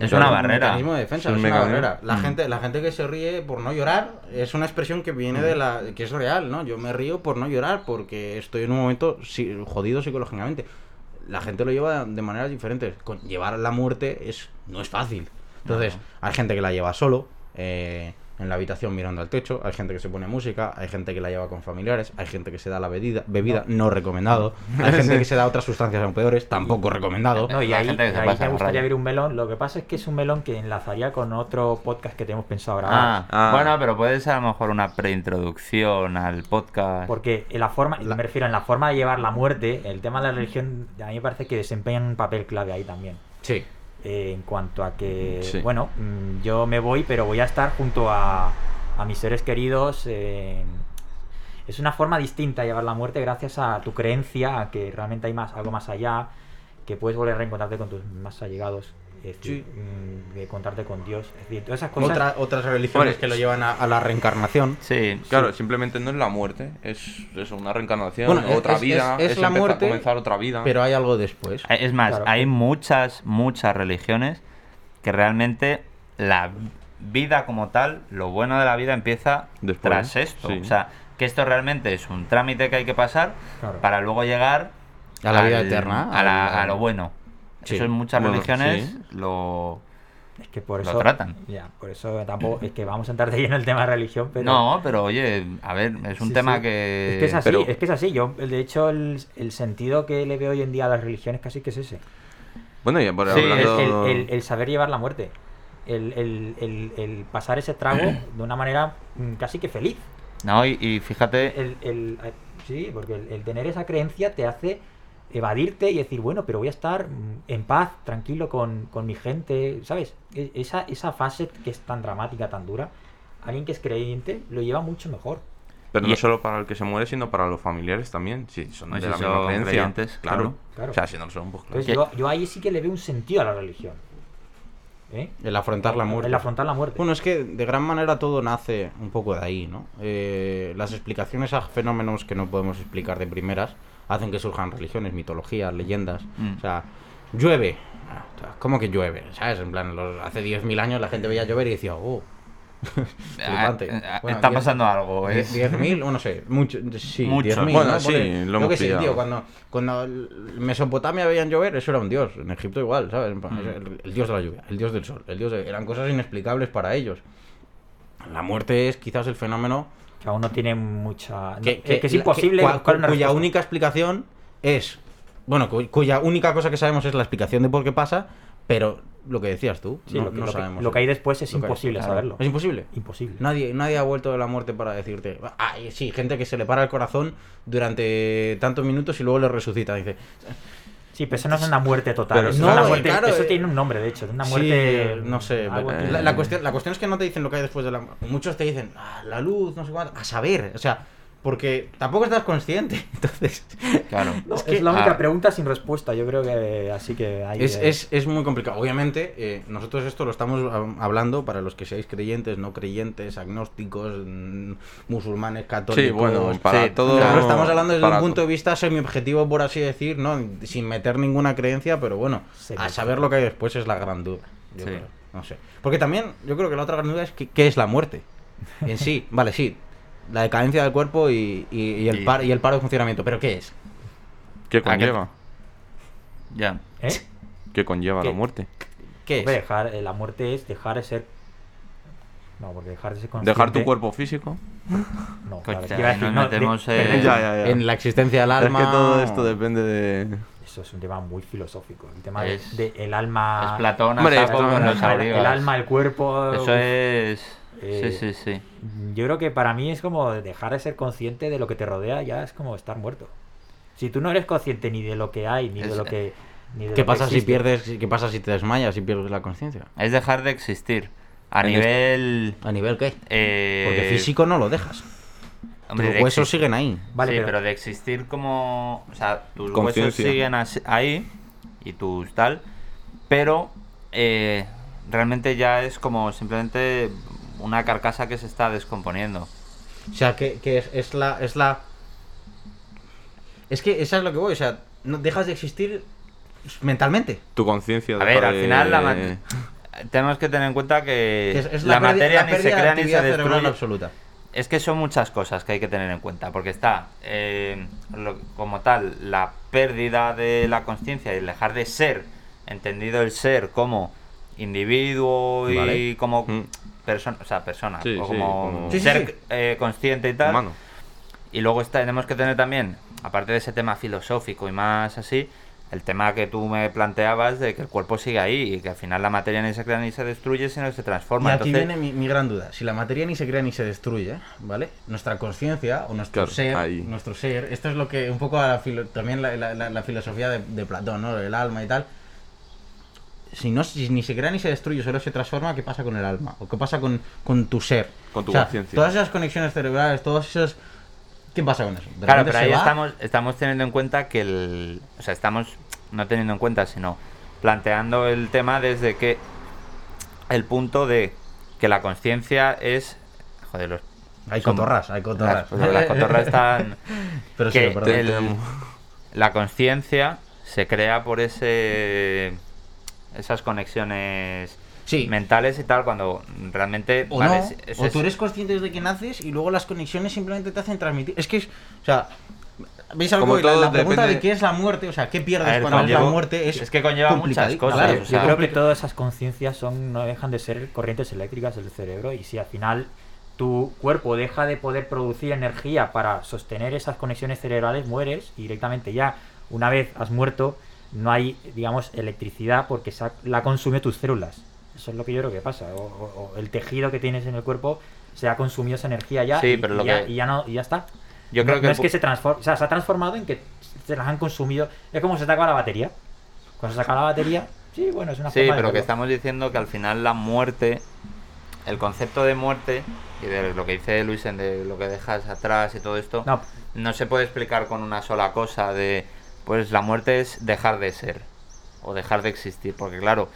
S2: Es una
S1: un
S2: barrera.
S1: mecanismo de defensa,
S4: Es
S1: es,
S4: un
S1: una barrera. La,
S2: Mm.
S1: gente, la gente que se ríe por no llorar es una expresión que viene de la. que es real, ¿no? Yo me río por no llorar porque estoy en un momento si- jodido psicológicamente. La gente lo lleva de maneras diferentes. Con llevar la muerte es no es fácil. Entonces, hay gente que la lleva solo. eh, en la habitación mirando al techo, hay gente que se pone música, hay gente que la lleva con familiares, hay gente que se da la bebida, bebida no recomendado, hay gente que se da otras sustancias aún peores, tampoco recomendado.
S3: No, y ahí,
S2: gente que se
S3: ahí
S2: pasa
S3: me
S2: la
S3: gustaría abrir un melón. Lo que pasa es que es un melón que enlazaría con otro podcast que tenemos pensado grabar.
S2: Ah,
S4: Ah.
S2: bueno, pero puede ser a lo mejor una preintroducción al podcast.
S3: Porque en la forma,
S1: La-
S3: me refiero en la forma de llevar la muerte, el tema de la religión, a mí me parece que desempeñan un papel clave ahí también.
S1: Sí.
S3: Eh, en cuanto a que,
S4: Sí.
S3: bueno, mm, yo me voy, pero voy a estar junto a, a mis seres queridos. eh, es una forma distinta de llevar la muerte gracias a tu creencia, a que realmente hay más, algo más allá, que puedes volver a reencontrarte con tus más allegados, es decir, mm, de encontrarte con Dios. Es decir, todas esas cosas.
S1: Otra- otras religiones
S4: Hombre,
S1: que lo llevan a, a la reencarnación.
S2: Sí,
S4: Claro, simplemente no es la muerte, es, es una reencarnación,
S1: Bueno, es-
S4: otra
S1: es-
S4: vida,
S1: es-
S4: es,
S1: es la
S4: empezar-
S1: muerte,
S4: comenzar otra vida.
S1: Pero hay algo después.
S2: Hay- Es más,
S3: Claro.
S2: hay muchas, muchas religiones que realmente la vida como tal, lo bueno de la vida empieza
S4: Después,
S2: tras esto.
S4: sí.
S2: O sea, que esto realmente es un trámite que hay que pasar
S3: Claro.
S2: para luego llegar
S1: A la vida
S2: al-
S1: eterna,
S2: a, la- a lo bueno.
S1: Sí.
S2: Eso en muchas
S4: Bueno,
S2: religiones
S4: sí.
S2: lo...
S3: Es que por
S2: Lo tratan.
S3: Ya, por eso tampoco. Es que vamos a entrar de lleno en el tema de religión, pero.
S2: No, pero oye, a ver, es un
S3: Sí,
S2: tema
S3: sí.
S2: que...
S3: Es que es así,
S4: pero-
S3: es que es así. Yo, de hecho, el, el sentido que le veo hoy en día a las religiones casi que es ese.
S4: Bueno, ya por
S2: Sí,
S3: El,
S4: hablando...
S3: el- el- el saber llevar la muerte. El, el- el- el pasar ese trago de una manera mm, casi que feliz.
S2: No, y, y fíjate...
S3: El, el- eh, sí, porque el, el tener esa creencia te hace evadirte y decir, bueno, pero voy a estar mm, en paz, tranquilo con, con mi gente, ¿sabes? E- Esa, esa fase que es tan dramática, tan dura, alguien que es creyente lo lleva mucho mejor.
S4: Pero
S2: Y-
S4: no solo para el que se muere, sino para los familiares también. Si son de la misma creencia.
S2: creyentes,
S4: claro.
S2: claro.
S3: Claro.
S4: O sea, si no lo son, pues claro.
S3: Entonces yo, yo ahí sí que le veo un sentido a la religión. ¿Eh?
S1: El afrontar la muerte.
S3: El afrontar la muerte.
S1: Bueno, es que de gran manera todo nace un poco de ahí, ¿no? Eh, las explicaciones a fenómenos que no podemos explicar de primeras hacen que surjan religiones, mitologías, leyendas.
S2: Mm.
S1: O sea, llueve. Ah, ¿Cómo que llueve? ¿Sabes? En plan, los- hace 10.000 años la gente veía llover y decía, oh.
S2: Ah,
S1: Bueno,
S2: está
S1: 10
S2: pasando algo. Es-
S1: 10.000, o no sé, mucho, sí. 10.000,
S4: Bueno,
S1: ¿no?
S4: sí,
S1: Porque,
S4: lo
S1: sé,
S4: pillado.
S1: tío, cuando, cuando Mesopotamia veían llover, eso era un dios, en Egipto igual, ¿sabes?
S2: Mm.
S1: El, el dios de la lluvia, el dios del sol, el dios de- eran cosas inexplicables para ellos. La muerte es quizás el fenómeno
S3: Que aún no tiene mucha. no,
S1: que,
S3: que- que es imposible. buscar una
S1: cuya
S3: respuesta.
S1: única explicación es, bueno, cu- cuya única cosa que sabemos es la explicación de por qué pasa, pero lo que decías tú.
S3: Sí,
S1: no,
S3: lo, que,
S1: no
S3: lo que-
S1: sabemos.
S3: lo que hay después es
S1: Lo que hay.
S3: imposible
S1: Claro.
S3: saberlo.
S1: Es imposible.
S3: Imposible.
S1: Nadie, nadie ha vuelto de la muerte para decirte. Ah, y sí, gente que se le para el corazón durante tantos minutos y luego le resucita. Dice,
S3: Sí, pero eso no es una muerte total.
S4: Pero
S3: eso,
S1: no,
S3: es una
S1: eh,
S3: muerte-
S1: claro,
S3: eso
S1: eh.
S3: tiene un nombre, de hecho. Una
S1: Sí,
S3: muerte.
S1: no sé. la, la- cuestión, la cuestión es que no te dicen lo que hay después de la Muchos te dicen, ah, la luz, no sé cuánto. A saber, o sea, porque tampoco estás consciente. Entonces,
S2: Claro.
S3: No,
S1: es
S3: es,
S1: que-
S3: la única
S2: ah.
S3: pregunta sin respuesta. Yo creo que así que hay.
S1: es,
S3: eh,
S1: es, es muy complicado. Obviamente, eh, nosotros esto lo estamos hablando para los que seáis creyentes, no creyentes, agnósticos, mm, musulmanes, católicos.
S4: Sí, bueno, para
S2: Sí,
S4: todo.
S1: Claro, estamos hablando desde un punto
S4: to-
S1: de vista semi-objetivo, por así decir, ¿no? Sin meter ninguna creencia, pero bueno,
S3: Sí,
S1: a
S3: sí.
S1: saber lo que hay después es la gran duda. Yo
S2: Sí.
S1: creo. No sé. Porque también, yo creo que la otra gran duda es que, qué es la muerte. En sí, vale, sí. La decadencia del cuerpo y, y- y el,
S2: Y-
S1: par, y el paro de funcionamiento. ¿Pero qué es?
S4: ¿Qué
S2: ¿A qué-
S4: conlleva?
S2: Ya.
S3: ¿Eh?
S4: ¿Qué conlleva
S3: ¿Qué?
S4: la muerte?
S1: ¿Qué es?
S3: dejar, eh, la muerte es dejar de ser. No, porque dejar de ser consciente.
S4: ¿Dejar tu cuerpo físico?
S3: No, claro, decir,
S2: nos
S3: no,
S2: metemos
S3: de-
S2: en-
S3: pero
S2: Ya,
S4: ya.
S1: En la existencia del alma.
S4: Es que todo esto depende de.
S3: Eso es un tema muy filosófico. El tema de-
S2: Es-
S3: de, el alma.
S2: Es Platón
S4: Hombre,
S2: los
S3: el, el alma, el cuerpo.
S2: Eso es.
S3: Eh,
S2: Sí, sí, sí.
S3: Yo creo que para mí es como dejar de ser consciente de lo que te rodea, ya es como estar muerto. Si tú no eres consciente ni de lo que hay, ni de lo que. Ni de
S1: ¿Qué
S3: lo que
S1: pasa si pierdes, qué pasa si te desmayas y pierdes la conciencia?
S2: Es dejar de existir. A
S1: En
S2: nivel.
S1: ¿A nivel qué?
S2: eh,
S1: Porque físico no lo dejas.
S2: hombre,
S1: Tus huesos siguen ahí.
S3: Vale,
S2: sí,
S3: pero-
S2: pero... de existir como. O sea, tus huesos siguen ahí y tus tal. Pero eh, realmente ya es como simplemente una carcasa que se está descomponiendo.
S1: O sea, que, que es, es la, es la. Es que esa es lo que voy, o sea, no dejas de existir mentalmente.
S4: Tu conciencia.
S2: A ver, al
S4: de-
S2: final la tenemos que tener en cuenta que,
S1: Que es, es
S2: la, materia
S1: la
S2: ni se crea ni se destruye.
S1: absoluta.
S2: Es que son muchas cosas que hay que tener en cuenta, porque está eh, lo- como tal la pérdida de la conciencia y el dejar de ser, entendido el ser como individuo y
S1: Vale.
S2: como
S4: Mm.
S2: Persona, o sea, persona,
S4: Sí,
S2: o como
S1: Sí,
S2: ser
S1: sí.
S2: eh, consciente y tal.
S4: Humano.
S2: Y luego está- tenemos que tener también, aparte de ese tema filosófico y más así, el tema que tú me planteabas de que el cuerpo sigue ahí y que al final la materia ni se crea ni se destruye, sino que se
S1: Y
S2: transforma.
S1: aquí
S2: Entonces,
S1: viene mi, mi gran duda. Si la materia ni se crea ni se destruye, ¿vale? Nuestra conciencia o nuestro
S4: Claro,
S1: ser,
S4: ahí.
S1: nuestro ser, esto es lo que un poco a la filo- también la, la- la- la filosofía de, de Platón, ¿no? El alma y tal. Si no si ni se crea ni se destruye, solo se transforma, ¿qué pasa con el alma? ¿O qué pasa con, con tu ser?
S4: Con tu
S1: O sea,
S4: conciencia.
S1: Todas esas conexiones cerebrales, todos esos... ¿Qué pasa con eso? ¿De
S2: Claro, pero ahí
S1: va?
S2: estamos, estamos teniendo en cuenta que el. O sea, estamos no teniendo en cuenta, sino planteando el tema desde que. El punto de que la conciencia es. Joder, los.
S1: Hay
S2: son-
S1: cotorras, hay cotorras.
S2: Las, las cotorras están.
S1: Pero sí,
S2: que el- la conciencia se crea por ese. Esas conexiones
S1: Sí.
S2: mentales y tal, cuando realmente.
S1: O
S2: vale,
S1: no,
S2: es-
S1: o tú eres consciente desde que naces y luego las conexiones simplemente te hacen transmitir. Es que es, o sea, ¿veis algo?
S4: Como
S1: La,
S4: todo
S1: la pregunta
S4: depende-
S1: de qué es la muerte, o sea, ¿qué pierdes
S2: ver,
S1: cuando es la muerte? Es,
S2: es que conlleva muchas cosas,
S1: Claro,
S2: o sea,
S3: Yo creo que todas esas conciencias son no dejan de ser corrientes eléctricas del cerebro y si al final tu cuerpo deja de poder producir energía para sostener esas conexiones cerebrales, mueres y directamente ya una vez has muerto no hay, digamos, electricidad porque la consumido tus células. Eso es lo que yo creo que pasa. O, o- o el tejido que tienes en el cuerpo se ha consumido esa energía ya,
S2: Sí,
S3: y,
S2: pero
S3: y
S2: lo
S3: ya,
S2: que-
S3: y ya no y ya está.
S2: Yo
S3: no,
S2: creo que
S3: no es que se transforma, o sea, se ha transformado en que se las han consumido. Es como se te acaba la batería. Cuando se acaba la batería, sí, bueno, es una
S2: Sí,
S3: forma de
S2: pero que estamos diciendo que al final la muerte, el concepto de muerte y de lo que dice Luisen de lo que dejas atrás y todo esto,
S3: No,
S2: no se puede explicar con una sola cosa de, pues la muerte es dejar de ser o dejar de existir, porque claro,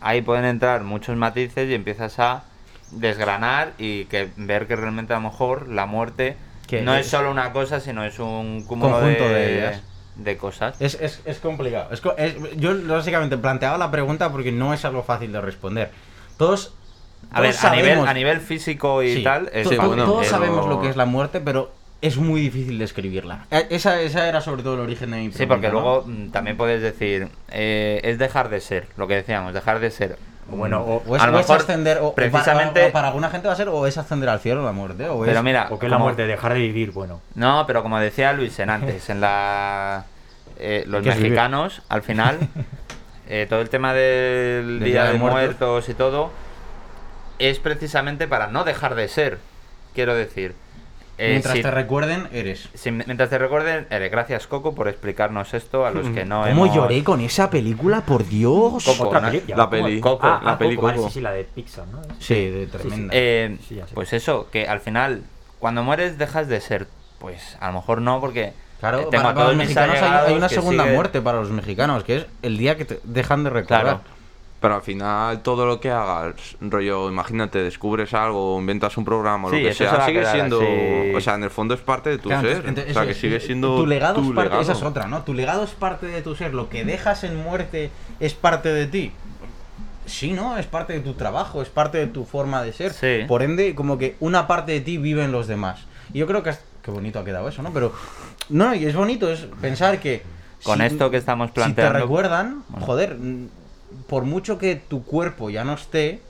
S2: ahí pueden entrar muchos matices y empiezas a desgranar y que ver que realmente a lo mejor la muerte no es
S1: es-
S2: solo una cosa, sino es un cúmulo
S1: Conjunto
S2: de,
S1: de ellas.
S2: de cosas.
S1: es, es, es complicado. Es co- es- yo básicamente planteaba la pregunta porque no es algo fácil de responder. Todos.
S2: A ver, a nivel,
S1: sabemos-
S2: a nivel físico y
S1: Sí,
S2: tal, es
S4: Sí, bueno,
S1: todos
S2: pero-
S1: sabemos lo que es la muerte, pero es muy difícil describirla. Eh, Esa, esa era sobre todo el origen de mi pregunta.
S2: Sí, porque
S1: ¿no?
S2: luego mm, también puedes decir, eh, es dejar de ser, lo que decíamos, dejar de ser.
S3: Bueno, o-
S1: O es,
S2: a lo
S1: o es
S2: mejor,
S1: ascender, o, para-
S2: precisamente-
S1: o para, alguna gente va a ser o es ascender al cielo la muerte, o
S2: Pero
S1: es...
S2: mira,
S3: ¿O qué es la muerte? Dejar de vivir, bueno.
S2: No, pero como decía Luis en antes, en la... eh, los mexicanos, al final, eh, todo el tema del Día
S1: Día
S2: de,
S1: de Muertos.
S2: Muertos y todo es precisamente para no dejar de ser. Quiero decir. Eh,
S1: Mientras
S2: si-
S1: te recuerden, eres.
S2: si- mientras te recuerden, eres gracias Coco por explicarnos esto a los que no
S1: ¿Cómo
S2: hemos...
S1: lloré con esa película? Por Dios.
S2: Coco,
S3: Otra
S2: ¿no?
S3: peli-
S4: La peli.
S2: Coco,
S3: Ah,
S4: la
S3: ah,
S4: peli
S3: Coco, vale,
S4: Coco.
S3: sí, sí, la de Pixar, ¿no?
S1: Sí, de tremenda.
S2: Eh,
S3: Sí, ya sé.
S2: pues eso, que al final, cuando mueres dejas de ser. Pues a lo mejor no, porque
S1: Claro,
S2: eh, tengo
S1: para,
S2: a
S1: para
S2: todos
S1: los mexicanos hay, hay una segunda muerte para los mexicanos, que es el día que te dejan de recordar.
S2: Claro.
S4: Pero al final todo lo que hagas, rollo, imagínate, descubres algo, inventas un programa, o lo que
S2: se
S4: sea, sigue
S2: quedar
S4: siendo, o sea, en el fondo es parte de tu
S1: Claro,
S4: ser,
S1: entonces-
S4: o sea, que sigue siendo
S1: tu legado, es parte,
S4: legado.
S1: esa es otra, ¿no? Tu legado es parte de tu ser, lo que dejas en muerte es parte de ti. Sí, ¿no? Es parte de tu trabajo, es parte de tu forma de ser.
S2: Sí.
S1: Por ende, como que una parte de ti vive en los demás. Y yo creo que es... Qué bonito ha quedado eso, ¿no? Pero... No, y es bonito, es pensar que...
S2: Con esto que estamos
S1: Si
S2: planteando-
S1: te recuerdan,
S2: Bueno.
S1: joder, por mucho que tu cuerpo ya no esté,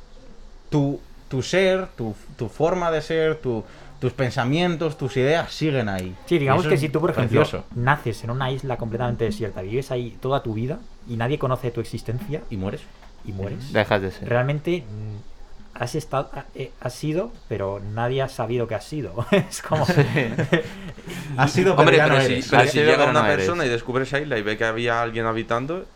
S1: tu, tu ser, tu, tu forma de ser, tu, tus pensamientos, tus ideas siguen ahí.
S3: Sí, digamos
S1: Eso
S3: que si tú, por ejemplo,
S1: precioso.
S3: naces en una isla completamente desierta, vives ahí toda tu vida y nadie conoce tu existencia
S1: Y mueres.
S3: y mueres,
S2: dejas de ser.
S3: realmente mm, has estado, eh, has sido, pero nadie ha sabido que has sido. es como.
S1: Has sido, pero
S4: Hombre,
S1: ya no
S4: pero, si,
S1: eres.
S4: pero
S2: Has
S4: si
S2: sido,
S4: llega una
S2: no eres.
S4: persona y descubre esa isla y ve que había alguien habitando,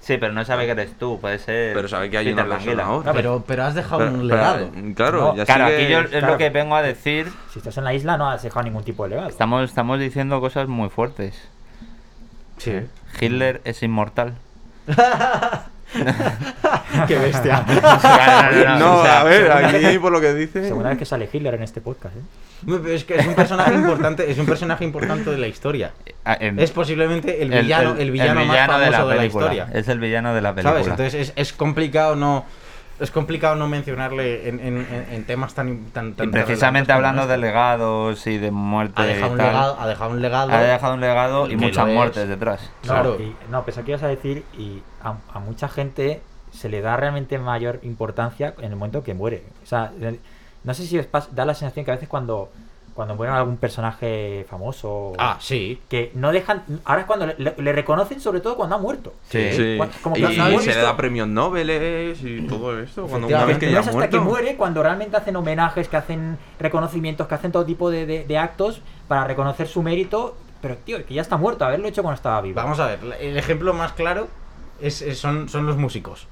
S2: Sí, pero no sabe que eres tú, puede ser.
S4: pero sabe que hay
S2: Peter
S4: una persona ahora.
S1: pero, pero has dejado
S4: Pero-
S1: un
S4: pero,
S1: legado.
S4: claro,
S3: No,
S4: ya
S2: Claro,
S4: sigue-
S2: aquí yo es
S3: claro.
S2: lo que vengo a decir.
S3: si estás en la isla, no has dejado ningún tipo de legado.
S2: Estamos, estamos diciendo cosas muy fuertes.
S1: Sí.
S2: Hitler es inmortal.
S1: Qué bestia.
S4: No,
S2: o sea,
S4: a ver, aquí por lo que dice...
S3: Segunda vez que sale Hitler en este podcast, ¿eh?
S1: es que es un personaje importante, es un personaje importante de la historia.
S2: Ah,
S1: Es posiblemente el villano, el, villano, más famoso de la,
S2: película.
S1: historia.
S2: Es el villano de la película.
S1: ¿Sabes? Entonces es, es complicado no es complicado no mencionarle en, en- en- temas tan tan,
S2: y
S1: tan
S2: precisamente
S1: relevantes como
S2: hablando de
S1: este.
S2: legados y de muerte
S1: ha
S2: y
S1: dejado un legado, ha dejado un legado.
S2: ha dejado un legado y muchas muertes detrás.
S3: No,
S1: Claro.
S3: y- no, pensaba que ibas a decir, y a, a mucha gente se le da realmente mayor importancia en el momento que muere. O sea, no sé si os pas- da la sensación que a veces cuando, cuando muere algún personaje famoso,
S1: Ah, sí.
S3: que no dejan. Ahora es cuando le, le- le reconocen, sobre todo cuando ha muerto.
S2: Sí.
S4: Sí.
S3: Cu- como que
S4: y se le da premios Nobel y todo esto. Cuando una vez que ya ha
S3: hasta que
S4: muerto.
S3: muere cuando realmente hacen homenajes, que hacen reconocimientos, que hacen todo tipo de, de- de actos para reconocer su mérito. Pero, tío, que ya está muerto, haberlo hecho cuando estaba vivo.
S1: Vamos a ver, el ejemplo más claro es, es- son, son los músicos.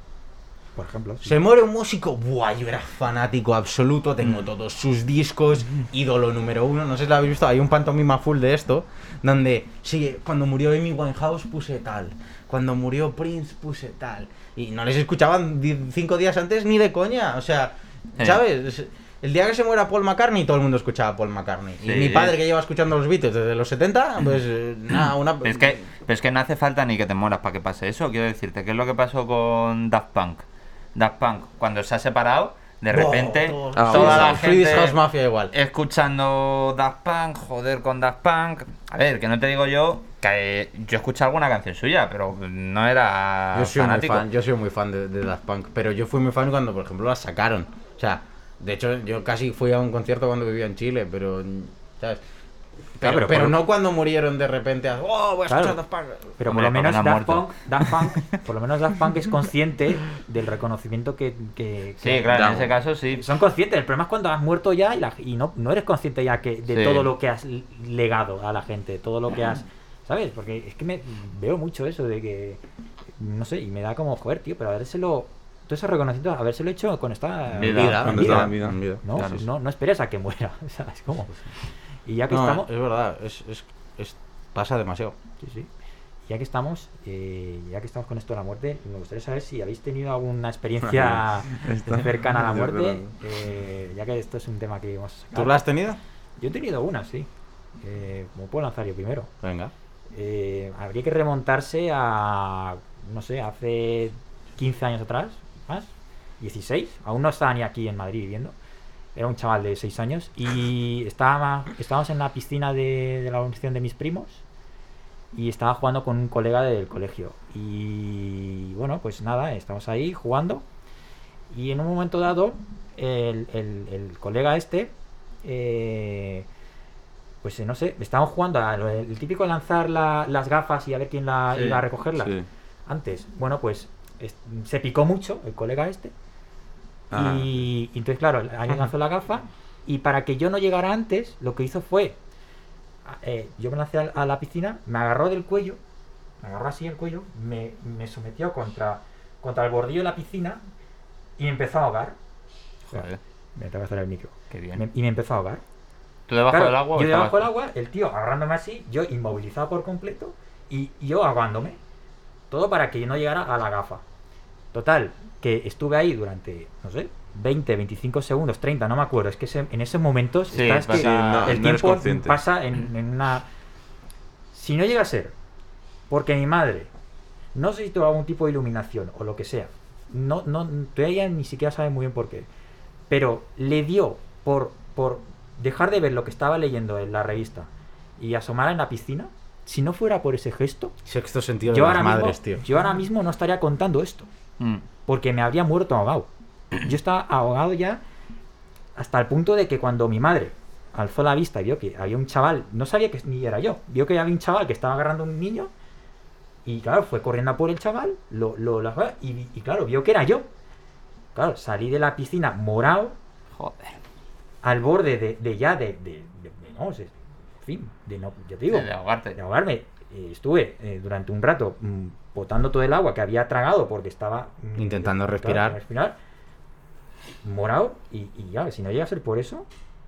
S3: Por ejemplo. sí.
S1: Se muere un músico, buah, yo era fanático absoluto,
S2: Mm.
S1: tengo todos sus discos, ídolo número uno, no sé si lo habéis visto, hay un pantomima full de esto, donde, sí, cuando murió Amy Winehouse puse tal, cuando murió Prince puse tal, y no les escuchaban cinco días antes ni de coña, o sea,
S2: Eh.
S1: ¿sabes? El día que se muera Paul McCartney, todo el mundo escuchaba a Paul McCartney. Y mi padre que lleva escuchando los Beatles desde los 70, pues eh, nada, una...
S2: Pero es, que, pero es que no hace falta ni que te mueras para que pase eso. Quiero decirte, ¿qué es lo que pasó con Daft Punk? Daft Punk, cuando se ha separado, de repente,
S1: Oh,
S4: Ah,
S2: toda
S4: sí,
S2: la
S4: sí.
S2: Gente
S1: House Mafia igual.
S2: escuchando Daft Punk, joder con Daft Punk. A ver, que no te digo yo que yo escuché alguna canción suya, pero no era
S1: Yo soy, muy fan, yo soy muy fan de, de Daft Punk, pero yo fui muy fan cuando, por ejemplo, las sacaron. O sea, de hecho, yo casi fui a un concierto cuando vivía en Chile, pero, ¿sabes? Pero,
S3: pero
S1: pero
S3: por-
S1: no cuando murieron de repente, oh, voy a escuchar
S3: Claro.
S1: Daft Punk.
S3: Pero por lo menos Daft. Punk, Daft Punk, por lo menos Daft Punk es consciente del reconocimiento que, que-
S2: Sí,
S3: que-
S2: claro, en ese caso sí.
S3: son conscientes. El problema es cuando has muerto ya y, la- y no, no eres consciente ya que de
S2: Sí.
S3: todo lo que has legado a la gente, todo lo que has, ¿sabes? Porque es que me veo mucho eso de que no sé, y me da como joder, tío, pero habérselo todo ese reconocimiento, habérselo hecho con esta
S2: Vida,
S3: vida.
S4: vida.
S1: vida.
S3: No,
S2: Claro.
S3: no, no esperes a que muera, ¿sabes cómo? Y ya que
S1: No,
S3: estamos,
S1: es verdad, es, es- es- pasa demasiado.
S3: Sí, sí. Ya que estamos, eh, ya que estamos con esto de la muerte, me gustaría saber si habéis tenido alguna experiencia cercana a la muerte, eh, ya que esto es un tema que vamos a sacar.
S1: ¿Tú la has tenido?
S3: Yo he tenido una, sí. Eh, como puedo lanzar yo primero.
S1: Venga.
S3: Eh, habría que remontarse a, no sé, hace 15 años atrás, más, 16. Aún no estaba ni aquí en Madrid viviendo. Era un chaval de 6 años y estaba, estábamos en la piscina de, de la organización de mis primos y estaba jugando con un colega del colegio. Y bueno, pues nada, estamos ahí jugando y en un momento dado el, el- el colega este, eh, pues no sé, estábamos jugando al el típico lanzar la- las gafas y a ver quién la
S4: Sí,
S3: iba a recogerlas.
S4: sí.
S3: Antes, bueno, pues es- se picó mucho el colega este.
S4: Ah.
S3: Y, y entonces, claro, alguien lanzó la gafa. Y para que yo no llegara antes, lo que hizo fue. eh, yo me lancé a, a la piscina, me agarró del cuello, me agarró así el cuello, me, me sometió contra, contra el bordillo de la piscina y me empezó a ahogar.
S2: Joder,
S3: Me tengo que hacer el micro.
S2: qué bien.
S3: Me- y me empezó a ahogar.
S2: ¿Tú debajo
S3: Claro,
S2: del agua
S3: Yo debajo del agua, el tío agarrándome así, yo inmovilizado por completo y, y yo ahogándome. Todo para que yo no llegara a la gafa. Total, que estuve ahí durante, no sé, 20, 25 segundos, 30, no me acuerdo. Es que ese- en esos momentos
S2: Sí,
S3: estás que
S2: pasa- Sí, no-
S3: el
S4: no
S3: tiempo pasa en, en una... Si no llega a ser porque mi madre, no sé si tuvo algún tipo de iluminación o lo que sea, no, no, todavía ni siquiera sabe muy bien por qué, pero le dio por, por dejar de ver lo que estaba leyendo en la revista y asomar en la piscina, si no fuera por ese gesto,
S1: Sexto sentido de
S3: yo
S1: las
S3: ahora,
S1: madres,
S3: mismo,
S1: tío.
S3: yo ahora mismo no estaría contando esto,
S2: Mm.
S3: porque me habría muerto ahogado. Yo estaba ahogado ya hasta el punto de que cuando mi madre alzó la vista y vio que había un chaval, no sabía que ni era yo, vio que había un chaval que estaba agarrando a un niño y claro, fue corriendo a por el chaval, lo, lo, la- y, y claro, vio que era yo. Claro, salí de la piscina morado
S2: Joder.
S3: al borde de, de ya de, de, no sé, en fin, de no, ya te digo,
S2: De- de ahogarte.
S3: de ahogarme. Eh, estuve eh, durante un rato mm, botando todo el agua que había tragado porque estaba mm,
S1: Intentando respirar.
S3: respirar morado y, y ya, si no llega a ser por eso.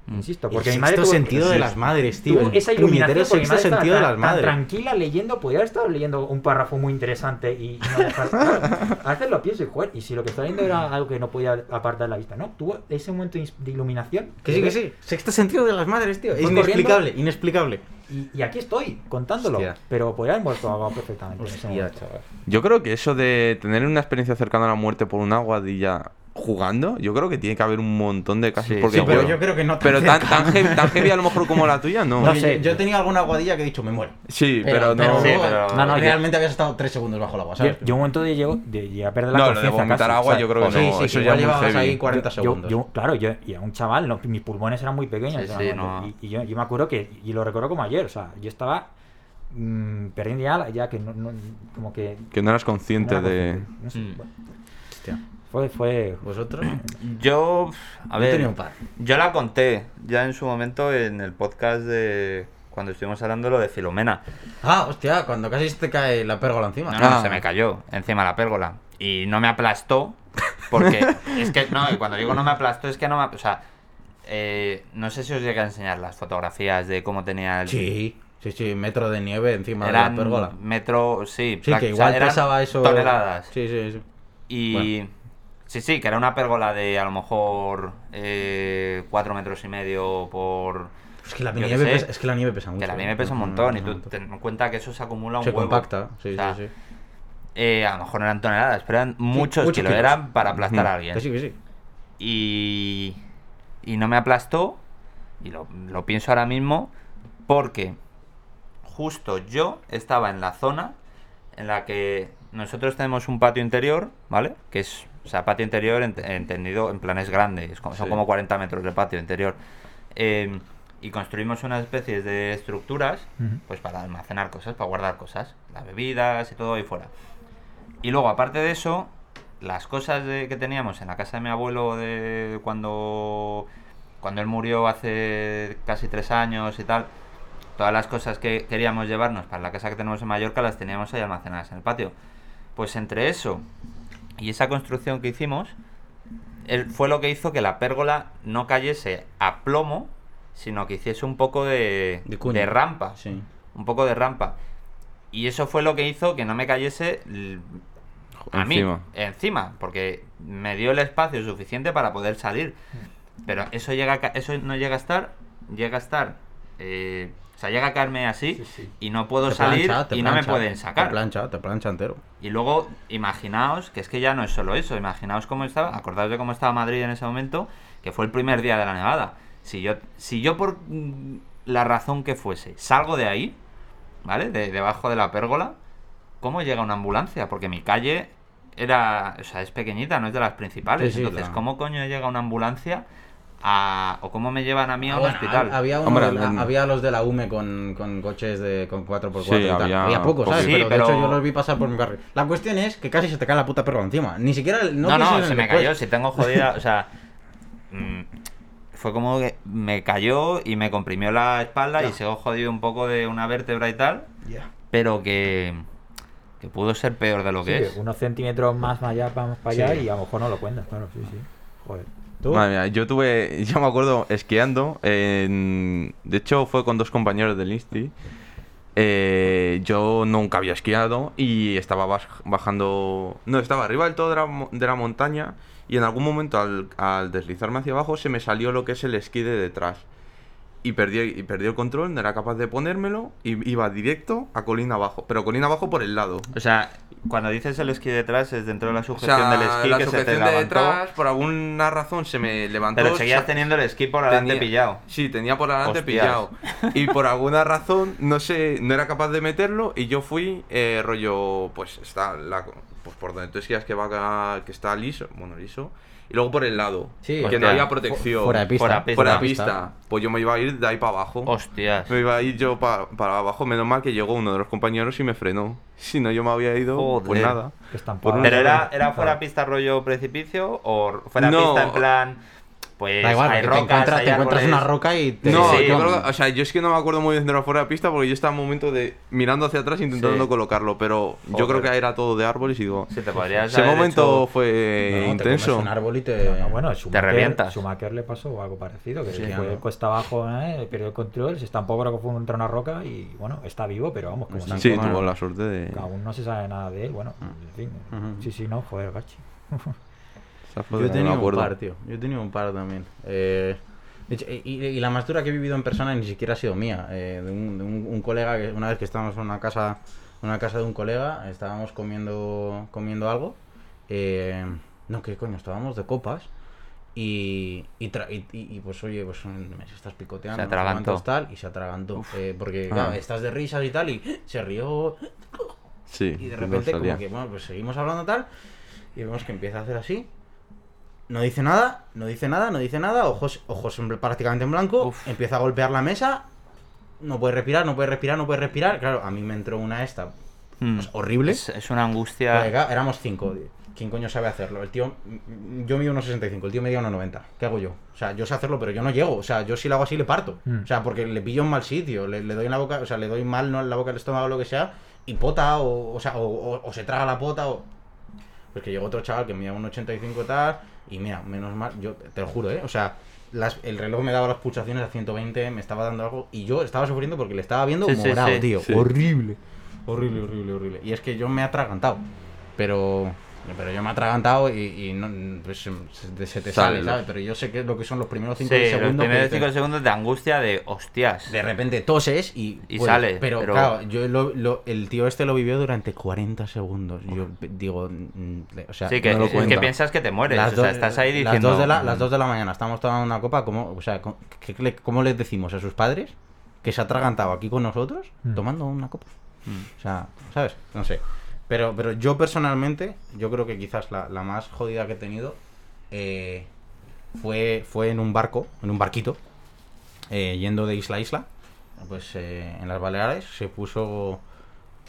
S3: Insisto,
S1: El
S3: porque mi madre
S1: sexto
S3: tuvo-
S1: sentido de las madres, tío.
S3: esa iluminación porque mi
S1: sexto
S3: madre
S1: sentido de las madres.
S3: tranquila leyendo, podía haber estado leyendo un párrafo muy interesante y, y no dejar. a veces lo pienso y joder, y si lo que estaba leyendo era algo que no podía apartar la vista, ¿no? Tuvo ese momento de iluminación.
S1: Que sí, que sí. Sexto sentido de las madres, tío. Es inexplicable, inexplicable.
S3: Y, y aquí estoy, contándolo.
S1: Hostia.
S3: Pero podría haber muerto ahogado perfectamente. en ese
S1: Hostia,
S3: momento.
S1: chaval.
S4: Yo creo que eso de tener una experiencia cercana a la muerte por una aguadilla jugando, yo creo que tiene que haber un montón de casos.
S2: Sí,
S4: porque,
S1: Sí, pero
S4: bueno,
S1: yo creo que no tan
S4: pero tan, heavy, tan heavy a lo mejor como la tuya, no.
S3: No sé.
S1: Yo, yo tenido alguna aguadilla que he dicho, me muero.
S4: Sí, pero, no.
S2: Sí, pero-
S3: No, no, yo-
S1: realmente habías estado tres segundos bajo el agua,
S3: Yo,
S1: ¿sabes?
S3: yo un momento de llego, de, llegué a perder la
S4: No, lo de
S3: conciencia
S4: vomitar agua
S3: o sea,
S4: yo creo que no.
S1: sí,
S4: eso ya
S1: llevabas
S4: heavy.
S1: ahí 40
S3: yo-
S1: segundos.
S3: yo- claro, yo, y a un chaval, no, mis pulmones eran muy pequeños. No-
S2: no.
S3: y, y yo, yo me acuerdo que, y lo recuerdo como ayer, o sea, yo estaba mm, perdiendo ya, ya que no, no- como que...
S4: Que no eras consciente
S3: no era
S4: de.
S3: no sé,
S2: Mm.
S3: bueno,
S1: Hostia.
S3: Fue, fue...
S1: ¿Vosotros?
S2: Yo, a
S1: Yo he
S2: ver,
S1: tenido un par.
S2: yo la conté ya en su momento en el podcast de cuando estuvimos hablando de lo de Filomena.
S1: Ah, hostia, cuando casi te cae la pérgola encima.
S2: No, no,
S4: Ah.
S2: se me cayó encima la pérgola. Y no me aplastó, porque es que, no, y cuando digo no me aplastó es que no me... O sea, eh, no sé si os llegué a enseñar las fotografías de cómo tenía el...
S1: Sí, sí, sí, metro de nieve encima de la pérgola.
S2: metro, sí,
S1: Sí, que
S2: o sea,
S1: igual
S2: eran
S1: pesaba eso.
S2: Toneladas.
S1: Sí, sí, sí.
S2: Y sí, sí, que era una pérgola de a lo mejor 4 metros y medio por...
S1: Es que la nieve
S2: sé,
S1: pesa, es que la nieve pesa mucho.
S2: Que la nieve
S1: ¿eh?
S2: pesa un montón y tú ten en cuenta que eso se acumula un
S1: Se
S2: huevo.
S1: compacta, sí,
S2: O sea,
S1: sí, sí.
S2: eh, a lo mejor no eran toneladas, pero eran muchos
S1: muchos
S2: kilos,
S1: kilos.
S2: eran para aplastar a alguien.
S1: Que sí, que sí.
S2: Y, y no me aplastó, y lo, lo pienso ahora mismo, porque justo yo estaba en la zona en la que nosotros tenemos un patio interior, ¿vale? Que es, o sea, patio interior ent- entendido en planes grandes, son
S4: Sí.
S2: como 40 metros de patio interior. Eh, y construimos unas especies de estructuras,
S3: Ujú.
S2: pues para almacenar cosas, para guardar cosas, las bebidas y todo ahí fuera. Y luego, aparte de eso, las cosas de- que teníamos en la casa de mi abuelo de cuando, cuando él murió hace casi tres años y tal, todas las cosas que queríamos llevarnos para la casa que tenemos en Mallorca las teníamos ahí almacenadas en el patio. Pues entre eso y esa construcción que hicimos, él, fue lo que hizo que la pérgola no cayese a plomo, sino que hiciese un poco de,
S1: De
S2: de rampa
S1: Sí.
S2: un poco de rampa. Y eso fue lo que hizo que no me cayese a
S4: Encima.
S2: mí encima, porque me dio el espacio suficiente para poder salir. Pero eso llega a ca- eso no llega a estar, llega a estar, eh, o sea, llega a caerme así
S3: Sí, sí.
S2: y no puedo
S1: Te
S2: salir
S1: plancha, te
S2: y no me pueden
S1: Te
S2: sacar.
S1: plancha, te plancha entero.
S2: Y luego, imaginaos, que es que ya no es solo eso, imaginaos cómo estaba, acordaos de cómo estaba Madrid en ese momento, que fue el primer día de la nevada. Si yo, si yo por mm, la razón que fuese, salgo de ahí, ¿vale? De, debajo de la pérgola, ¿cómo llega una ambulancia? Porque mi calle era, o sea, es pequeñita, no es de las principales.
S1: Sí,
S2: Entonces, ¿cómo coño llega una ambulancia a, o cómo me llevan a mí a
S1: Ah,
S2: un
S1: bueno,
S2: hospital.
S1: ha- Había, uno
S4: Hombre,
S1: de la- había los de la UME con, con coches de, con 4x4
S4: Sí,
S1: y tal.
S4: había
S1: Había, pocos, ¿sabes?
S2: Sí,
S1: pero,
S2: pero-
S1: de hecho yo los vi pasar por mi barrio. La cuestión es que casi se te cae la puta perra encima. Ni siquiera... el- No,
S2: No, no, se me cayó, si tengo jodida, o sea, mm, fue como que me cayó y me comprimió la espalda y se ha jodido un poco de una vértebra y tal,
S1: Ya.
S2: pero que, que pudo ser peor de lo que
S3: Sí,
S2: es.
S3: unos centímetros más allá, más para allá
S1: Sí.
S3: y a lo mejor no lo cuentas, claro, sí, sí. Joder.
S4: Madre mía, yo tuve, yo me acuerdo esquiando, en- de hecho fue con dos compañeros del Insti. Eh, yo nunca había esquiado y estaba baj- bajando, no, estaba arriba del todo de la, mo- de la montaña y en algún momento al, al deslizarme hacia abajo se me salió lo que es el esquí de detrás. Y perdí, y perdí el control, no era capaz de ponérmelo y iba directo a colina abajo, pero colina abajo por el lado.
S2: O sea, cuando dices el esquí detrás es dentro de la
S4: O
S2: sujeción
S4: sea,
S2: del esquí
S4: la
S2: que se te
S4: de
S2: levantó,
S4: detrás, por alguna razón se me levantó.
S2: pero seguías
S4: sa-
S2: teniendo el esquí por adelante
S4: Tenía-
S2: pillado.
S4: Sí, tenía por adelante
S2: Hostias.
S4: pillado. Y por alguna razón, no sé, no era capaz de meterlo y yo fui, eh, rollo, pues está la, pues por donde tú esquías que va que está liso, bueno, liso, y luego por el lado,
S1: Sí,
S4: que no había protección.
S1: Fuera de pista.
S2: Fuera de
S4: Fuera de
S2: pista.
S4: pista. Pues yo me iba a ir de ahí para abajo.
S2: Hostias.
S4: Me iba a ir yo pa- para abajo, menos mal que llegó uno de los compañeros y me frenó. Si no, yo me había ido, pues
S2: Joder.
S4: nada. Por un-
S2: ¿Pero era, fuera pista rollo precipicio o fuera
S4: No.
S2: pista en plan, pues
S1: Da igual,
S2: hay rocas,
S1: te encuentras,
S2: hay
S1: te encuentras una roca y te...
S4: No,
S2: Sí,
S4: yo creo que, o sea, yo es que no me acuerdo muy bien de la fuera de pista porque yo estaba en un momento de mirando hacia atrás intentando
S2: Sí.
S4: colocarlo, pero yo
S2: Joder.
S4: creo que era todo de árboles y digo,
S2: Sí, te podrías
S4: ese momento
S2: hecho-
S4: fue
S1: No, te
S4: intenso.
S1: comes un árbol y te...
S3: No, bueno, Schumacher,
S2: revientas.
S3: Schumacher le pasó algo parecido, que
S1: Sí,
S3: fue
S1: claro.
S3: cuesta abajo, ¿eh? perdió el control, se estampó creo que fue contra una roca y bueno, está vivo, pero vamos, como
S4: Sí, tuvo la suerte de.
S3: aún no se sabe nada de él, bueno, en fin,
S1: Ujú.
S3: sí, sí, no, joder, gachi.
S1: Yo he tenido un par, tío. Yo he tenido un par también. Eh, y, y la más dura que he vivido en persona ni siquiera ha sido mía. eh, de un, de un- un colega que una vez que estábamos en una casa, en una casa de un colega, estábamos comiendo, comiendo algo. eh, no, ¿qué coño? Estábamos de copas. Y, y, tra- y, pues oye, pues me estás picoteando,
S2: Se atragantó.
S1: tal, y se atragantó. Eh, porque
S4: Ah.
S1: claro, estás de risas y tal, y se rió
S4: Sí,
S1: y de repente, como que, bueno, pues seguimos hablando tal. Y vemos que empieza a hacer así. No dice nada, no dice nada, no dice nada. Ojos, ojos en- prácticamente en blanco.
S2: Uf.
S1: Empieza a golpear la mesa. No puede respirar, no puede respirar, no puede respirar. Claro, a mí me entró una esta
S2: Mm.
S1: pues, horrible.
S2: Es, es una angustia.
S1: Claro, éramos cinco. ¿Quién coño sabe hacerlo? El tío, mm, yo mido unos 65, el tío medía unos 90. ¿Qué hago yo? O sea, yo sé hacerlo, pero yo no llego. O sea, yo si lo hago así le parto.
S3: Mm.
S1: O sea, porque le pillo en mal sitio, le, le doy en la boca, o sea, le doy mal, no en la boca, el estómago, lo que sea, y pota, o, o sea, o, o- o se traga la pota, o. Pues que llegó otro chaval que medía un 85 y tal, y mira, menos mal, yo te lo juro, ¿eh? O sea, las- el reloj me daba las pulsaciones a 120, me estaba dando algo, y yo estaba sufriendo porque le estaba viendo
S2: Sí,
S1: morado,
S2: sí.
S1: tío. Horrible. Horrible, horrible, horrible. Y es que yo me he atragantado. Pero. Pero yo me he atragantado y, y no, pues se, te
S4: Sale.
S1: ¿sabes? Pero yo sé que es lo que son los primeros 5
S2: Sí, los
S1: segundos. que
S2: primeros
S1: dices,
S2: 5 segundos de angustia de hostias.
S1: de repente toses y,
S2: Y
S1: pues,
S2: sale,
S1: Pero,
S2: pero-
S1: claro, yo lo- lo- el tío este lo vivió durante 40 segundos. Yo digo, mm, o sea,
S2: sí, que,
S1: no lo
S2: es que piensas que te mueres.
S1: Las
S2: o sea,
S1: dos-
S2: estás ahí
S1: las
S2: diciendo.
S1: dos de la, las 2 de la mañana estamos tomando una copa. ¿cómo, o sea, co- ¿qué- qué le- ¿cómo les decimos a sus padres que se ha atragantado aquí con nosotros
S3: Mm.
S1: tomando una copa?
S2: Mm.
S1: O sea, ¿sabes? No sé. Pero, pero yo personalmente, yo creo que quizás la, la más jodida que he tenido eh, fue, fue en un barco, en un barquito, eh, yendo de isla a isla. Pues eh, en las Baleares se puso,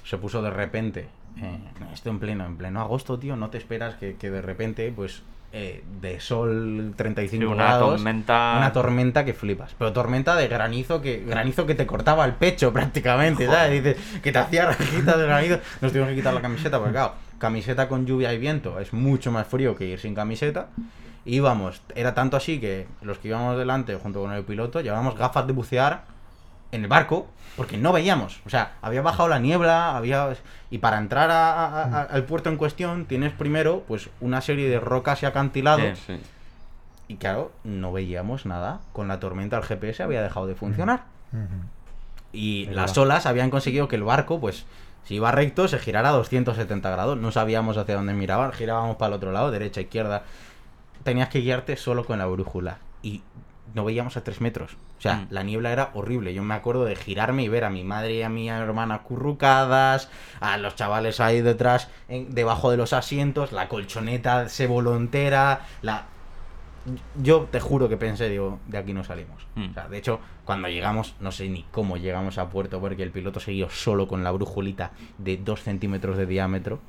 S1: se puso de repente, esto en pleno, en pleno agosto, tío, no te esperas que, que de repente, pues eh, de sol 35
S2: Sí, una
S1: grados,
S2: tormenta.
S1: una tormenta que flipas. Pero tormenta de granizo que granizo que te cortaba el pecho prácticamente, ¿sabes? Dices, que te hacía rajitas de granizo. Nos tuvimos que quitar la camiseta, porque claro, camiseta con lluvia y viento es mucho más frío que ir sin camiseta. Íbamos, era tanto así que los que íbamos delante junto con el piloto llevábamos gafas de bucear en el barco porque no veíamos. O sea, había bajado la niebla, había y para entrar a- a- a- al puerto en cuestión tienes primero pues una serie de rocas y acantilados
S2: Sí.
S4: Sí.
S1: y claro, no veíamos nada. Con la tormenta el GPS había dejado de funcionar.
S3: Ujú.
S1: Y
S3: Es
S1: las
S3: verdad.
S1: olas habían conseguido que el barco, pues, si iba recto, se girara a 270 grados. No sabíamos hacia dónde miraban, girábamos para el otro lado, derecha, izquierda. Tenías que guiarte solo con la brújula. Y no veíamos a 3 metros. O sea,
S2: Mm.
S1: la niebla era horrible. Yo me acuerdo de girarme y ver a mi madre y a mi hermana currucadas, a los chavales ahí detrás, en- debajo de los asientos, la colchoneta se volontera, la... yo te juro que pensé, digo, de aquí no salimos.
S2: Mm.
S1: O sea, de hecho, cuando llegamos, no sé ni cómo llegamos a puerto, porque el piloto siguió solo con la brújulita de 2 centímetros de diámetro.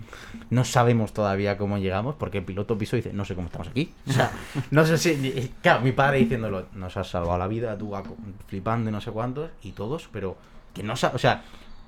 S1: No sabemos todavía cómo llegamos, porque el piloto pisó y dice, no sé cómo estamos aquí. O sea, no sé si... Claro, mi padre diciéndolo, nos has salvado la vida, tú Aco", flipando y no sé cuántos, y todos, pero que no O sea,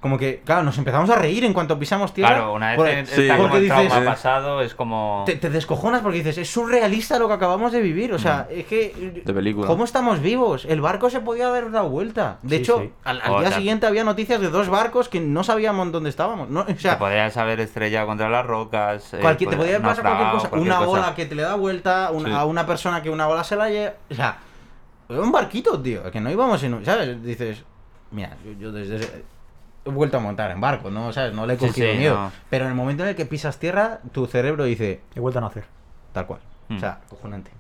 S1: como que, claro, nos empezamos a reír en cuanto pisamos tierra.
S2: Claro, una vez
S1: porque-
S2: que
S4: sí.
S2: está como el trauma
S1: dices-
S2: pasado, es como.
S1: te, te descojonas porque dices, es surrealista lo que acabamos de vivir. O sea, es que.
S4: De película.
S1: ¿Cómo estamos vivos? El barco se podía haber dado vuelta. De
S3: Sí,
S1: hecho,
S3: sí.
S1: al, día
S2: sea-
S1: siguiente había noticias de dos barcos que no sabíamos dónde estábamos. ¿no? O
S2: Te
S1: sea,
S2: podrías haber estrellado contra las rocas. eh,
S1: cualquier, te podía pasar cualquier cosa.
S2: cualquier
S1: una
S2: cosa.
S1: ola que te le da vuelta, una-
S4: Sí.
S1: a una persona que una ola se la lleva. O sea, era un barquito, tío. Que no íbamos en un. ¿Sabes? Dices, mira, yo, yo desde. He vuelto a montar en barco, ¿no? ¿Sabes? No le he cogido
S2: sí,
S1: miedo.
S2: no.
S1: Pero en el momento en el que pisas tierra, tu cerebro dice,
S3: He vuelto a nacer.
S1: Tal cual.
S2: Mm.
S1: O sea, cojonante.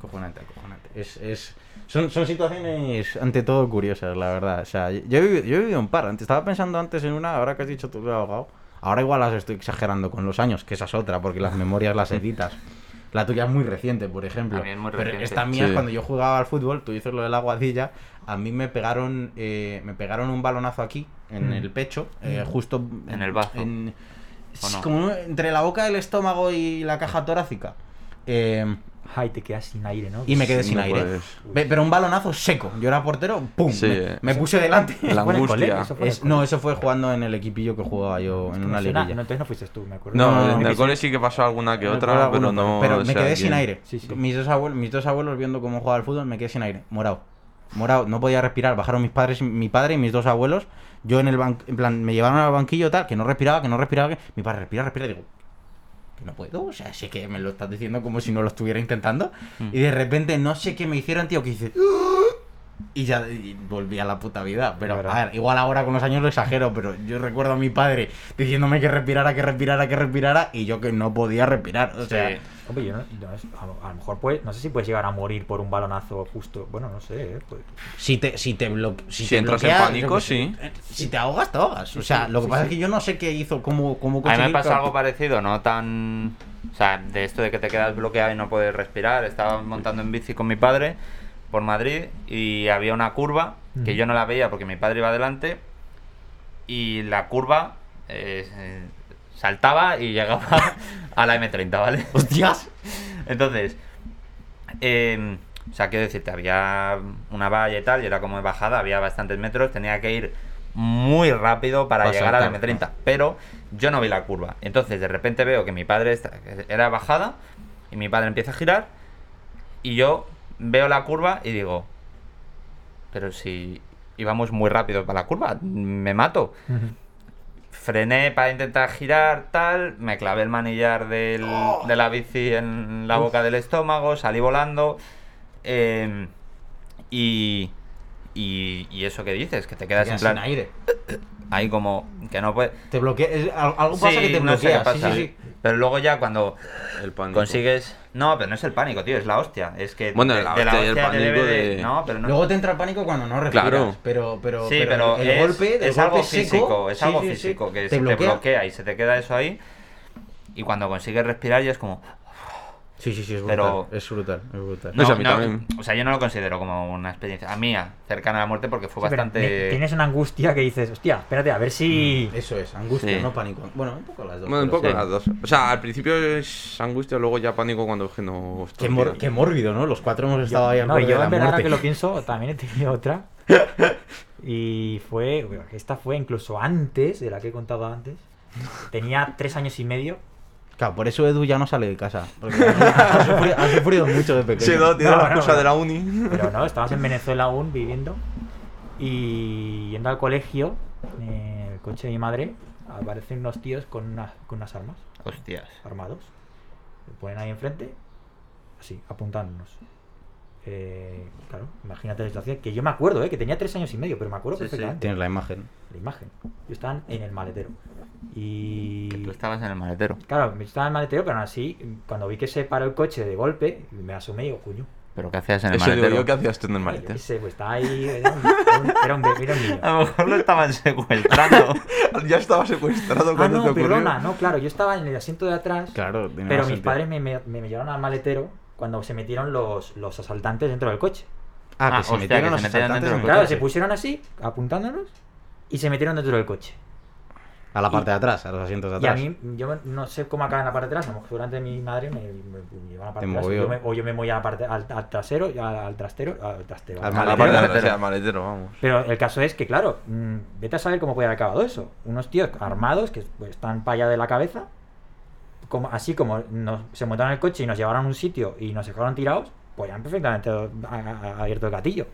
S1: Cojonante, cojonante. Es, es, son, son situaciones ante todo curiosas, la verdad. O sea, yo he, vivido, yo he vivido un par. Antes, estaba pensando antes en una, ahora que has dicho tú abogado. Ahora igual las estoy exagerando con los años, que esa es otra, porque las memorias las editas. La tuya es muy reciente, por ejemplo.
S2: También muy
S1: Pero
S2: reciente.
S1: esta mía es
S4: Sí.
S1: cuando yo jugaba al fútbol, tú dices lo de la guadilla, a mí me pegaron eh, me pegaron un balonazo aquí, en
S3: Mm.
S1: el pecho, eh, justo
S2: En el bazo.
S1: en-
S2: ¿O no?
S1: como entre la boca, el estómago y la caja torácica. Eh,
S3: Ay, te quedas sin aire, ¿no?
S1: y me quedé
S4: Sí,
S1: sin
S4: no
S1: aire.
S4: puedes.
S1: Pero un balonazo seco. Yo era portero, ¡pum!
S4: Sí,
S1: me,
S4: eh.
S1: me puse delante.
S4: La
S3: el
S4: angustia.
S3: eso fue en el
S1: Es-
S3: cole.
S1: no, eso fue jugando en el equipillo que jugaba yo en una liguilla.
S3: No, entonces no fuiste tú, me acuerdo.
S4: No,
S1: No, no,
S4: en el
S1: sí.
S4: cole sí que pasó alguna que otra, pero
S1: alguno,
S4: no.
S1: pero me quedé sin aire.
S3: Sí.
S1: Mis, dos abuelos, mis dos abuelos viendo cómo jugaba al fútbol, me quedé sin aire. Morado. Morado. No podía respirar. Bajaron mis padres, mi padre y mis dos abuelos. Yo en el banco, en plan, me llevaron al banquillo tal, que no respiraba, que no respiraba. Que... Mi padre respira, respira. Y digo, que no puedo. O sea, sí que me lo estás diciendo como si no lo estuviera intentando.
S2: Mm.
S1: Y de repente no sé qué me hicieron, tío, que hice. Y ya y volví a la puta vida. Pero, a ver, igual ahora con los años lo exagero, pero yo recuerdo a mi padre diciéndome que respirara, que respirara, que respirara, y yo que no podía respirar. O sea,
S2: Sí.
S3: Hombre, yo no, no a, lo- a lo mejor puedes, no sé si puedes llegar a morir por un balonazo justo. Bueno, no sé, ¿eh? Pues-
S1: si te, si te, blo- si
S4: Si
S1: te
S4: entras en pánico, sí.
S1: eh, Si te ahogas, te ahogas. O sea,
S3: sí,
S1: lo que
S3: sí,
S1: pasa
S3: sí.
S1: es que yo no sé qué hizo, cómo, cómo
S2: A mí me
S1: que-
S2: algo parecido, no tan. O sea, de esto de que te quedas bloqueado y no puedes respirar. Estaba montando en bici con mi padre por Madrid y había una curva que
S3: Ujú.
S2: yo no la veía porque mi padre iba adelante y la curva eh, saltaba y llegaba a la M30, ¿vale?
S1: ¡Hostias!
S2: Entonces, eh, o sea, quiero decirte, había una valla y tal, y era como de bajada, había bastantes metros, tenía que ir muy rápido para llegar a la
S1: saltar,
S2: M30,
S1: ¿no?
S2: pero yo no vi la curva. Entonces, de repente veo que mi padre está- era bajada, y mi padre empieza a girar, y yo veo la curva y digo, pero si íbamos muy rápido para la curva, me mato. Frené para intentar girar, tal, me clavé el manillar del- de la bici en la boca del estómago, salí volando. eh, y, y, y eso que dices, que te quedas
S1: Quedas
S2: en plan
S1: sin aire.
S2: ahí como que no puedes...
S1: Te bloquea. es- al- algo pasa que te
S2: no sé qué
S1: bloquea. sí,
S2: pasa.
S1: sí, sí.
S2: Pero luego ya cuando
S4: El pánico.
S2: consigues... No, pero no es el pánico, tío, es la hostia. Es que
S4: Bueno,
S2: de,
S4: la
S2: de la
S4: hostia y el
S2: te
S4: pánico
S2: debe de...
S4: de-
S2: No, pero no...
S1: Luego te entra el pánico cuando no respiras.
S4: Claro.
S1: Pero, pero,
S2: Sí, pero,
S1: el
S2: es,
S1: golpe, el
S2: es algo
S1: seco,
S2: físico, es
S1: sí,
S2: algo
S1: sí, sí,
S2: físico que
S1: te
S2: se te
S1: bloquea.
S2: bloquea y se te queda eso ahí. Y cuando consigues respirar ya es como...
S1: Sí, sí, sí, es brutal.
S2: Pero-
S1: Es brutal, es brutal.
S4: No, sí, a mí también.
S2: o sea, yo no lo considero como una experiencia a mía cercana a la muerte porque fue
S3: Sí,
S2: bastante...
S3: ne- Tienes una angustia que dices, hostia, espérate, a ver si.
S1: Eso es, angustia,
S2: Sí.
S1: no pánico. Bueno, un poco las dos.
S4: Bueno, un poco
S1: sí.
S4: las dos. O sea, al principio es angustia, luego ya pánico cuando es que no.
S1: Qué, mor- qué mórbido, ¿no? Los cuatro hemos estado ahí al
S3: No,
S1: borde
S3: yo
S1: de la
S3: en verdad ahora que lo pienso, también he tenido otra. Y fue. Esta fue incluso antes de la que he contado antes. Tenía tres años y medio.
S1: Claro, por eso Edu ya no sale de casa. Porque ha, sufrido, ha sufrido mucho de pequeño.
S4: Sí, no, tiene
S3: No,
S4: la excusa
S3: no.
S4: de la uni.
S3: Pero no, estabas en Venezuela aún viviendo. Y yendo al colegio, en el coche de mi madre, aparecen unos tíos con, unas- con unas armas,
S2: Hostias.
S3: armados. Se ponen ahí enfrente, así, apuntándonos. Eh, claro, imagínate la situación. Que yo me acuerdo, ¿eh? que tenía tres años y medio, pero me acuerdo
S2: Sí, sí.
S3: perfectamente.
S1: Tienes la imagen.
S3: La imagen. Yo estaban en el maletero. Y.
S2: Tú estabas en el maletero.
S3: Claro, estaba en el maletero, pero aún así, cuando vi que se paró el coche de golpe, me asomé y digo, coño.
S2: ¿Pero qué hacías en el
S4: Eso digo
S2: maletero?
S4: yo que hacías tú en el maletero.
S3: qué sé, pues estaba ahí. Era un, era un- era un niño.
S2: A lo mejor lo estaban secuestrando.
S4: ya estaba secuestrado
S3: Ah,
S4: cuando te
S3: no,
S4: ocurrió.
S3: perdona, no, claro, yo estaba en el asiento de atrás,
S1: Claro,
S3: pero mis
S1: sentido.
S3: padres me, me, me llevaron al maletero cuando se metieron los, los asaltantes dentro del coche.
S1: Ah, que
S2: Ah,
S1: se
S2: hostia,
S1: metieron
S2: que
S1: los
S2: se metieron
S1: asaltantes
S2: dentro
S1: en
S2: del
S1: el
S3: Claro,
S1: coche.
S3: se pusieron así, apuntándonos, y se metieron dentro del coche.
S1: A la parte de atrás, a los asientos de
S3: Y a
S1: atrás.
S3: mí, yo no sé cómo acaba en la parte de atrás, a lo mejor durante mi madre me, me- me lleva a la parte
S1: Te
S3: de atrás,
S1: movió.
S3: yo me- o yo me voy a la parte, al, al trasero, al, al trastero, al trastero.
S1: Al
S3: al
S4: A la
S1: maletero.
S4: parte de
S2: maletero.
S4: atrás, sí, al maletero, vamos.
S3: Pero el caso es que, claro, mm, vete a saber cómo puede haber acabado eso. Unos tíos armados que pues, están para allá de la cabeza, como, así como nos, se montaron en el coche y nos llevaron a un sitio y nos dejaron tirados, pues han perfectamente abierto el gatillo.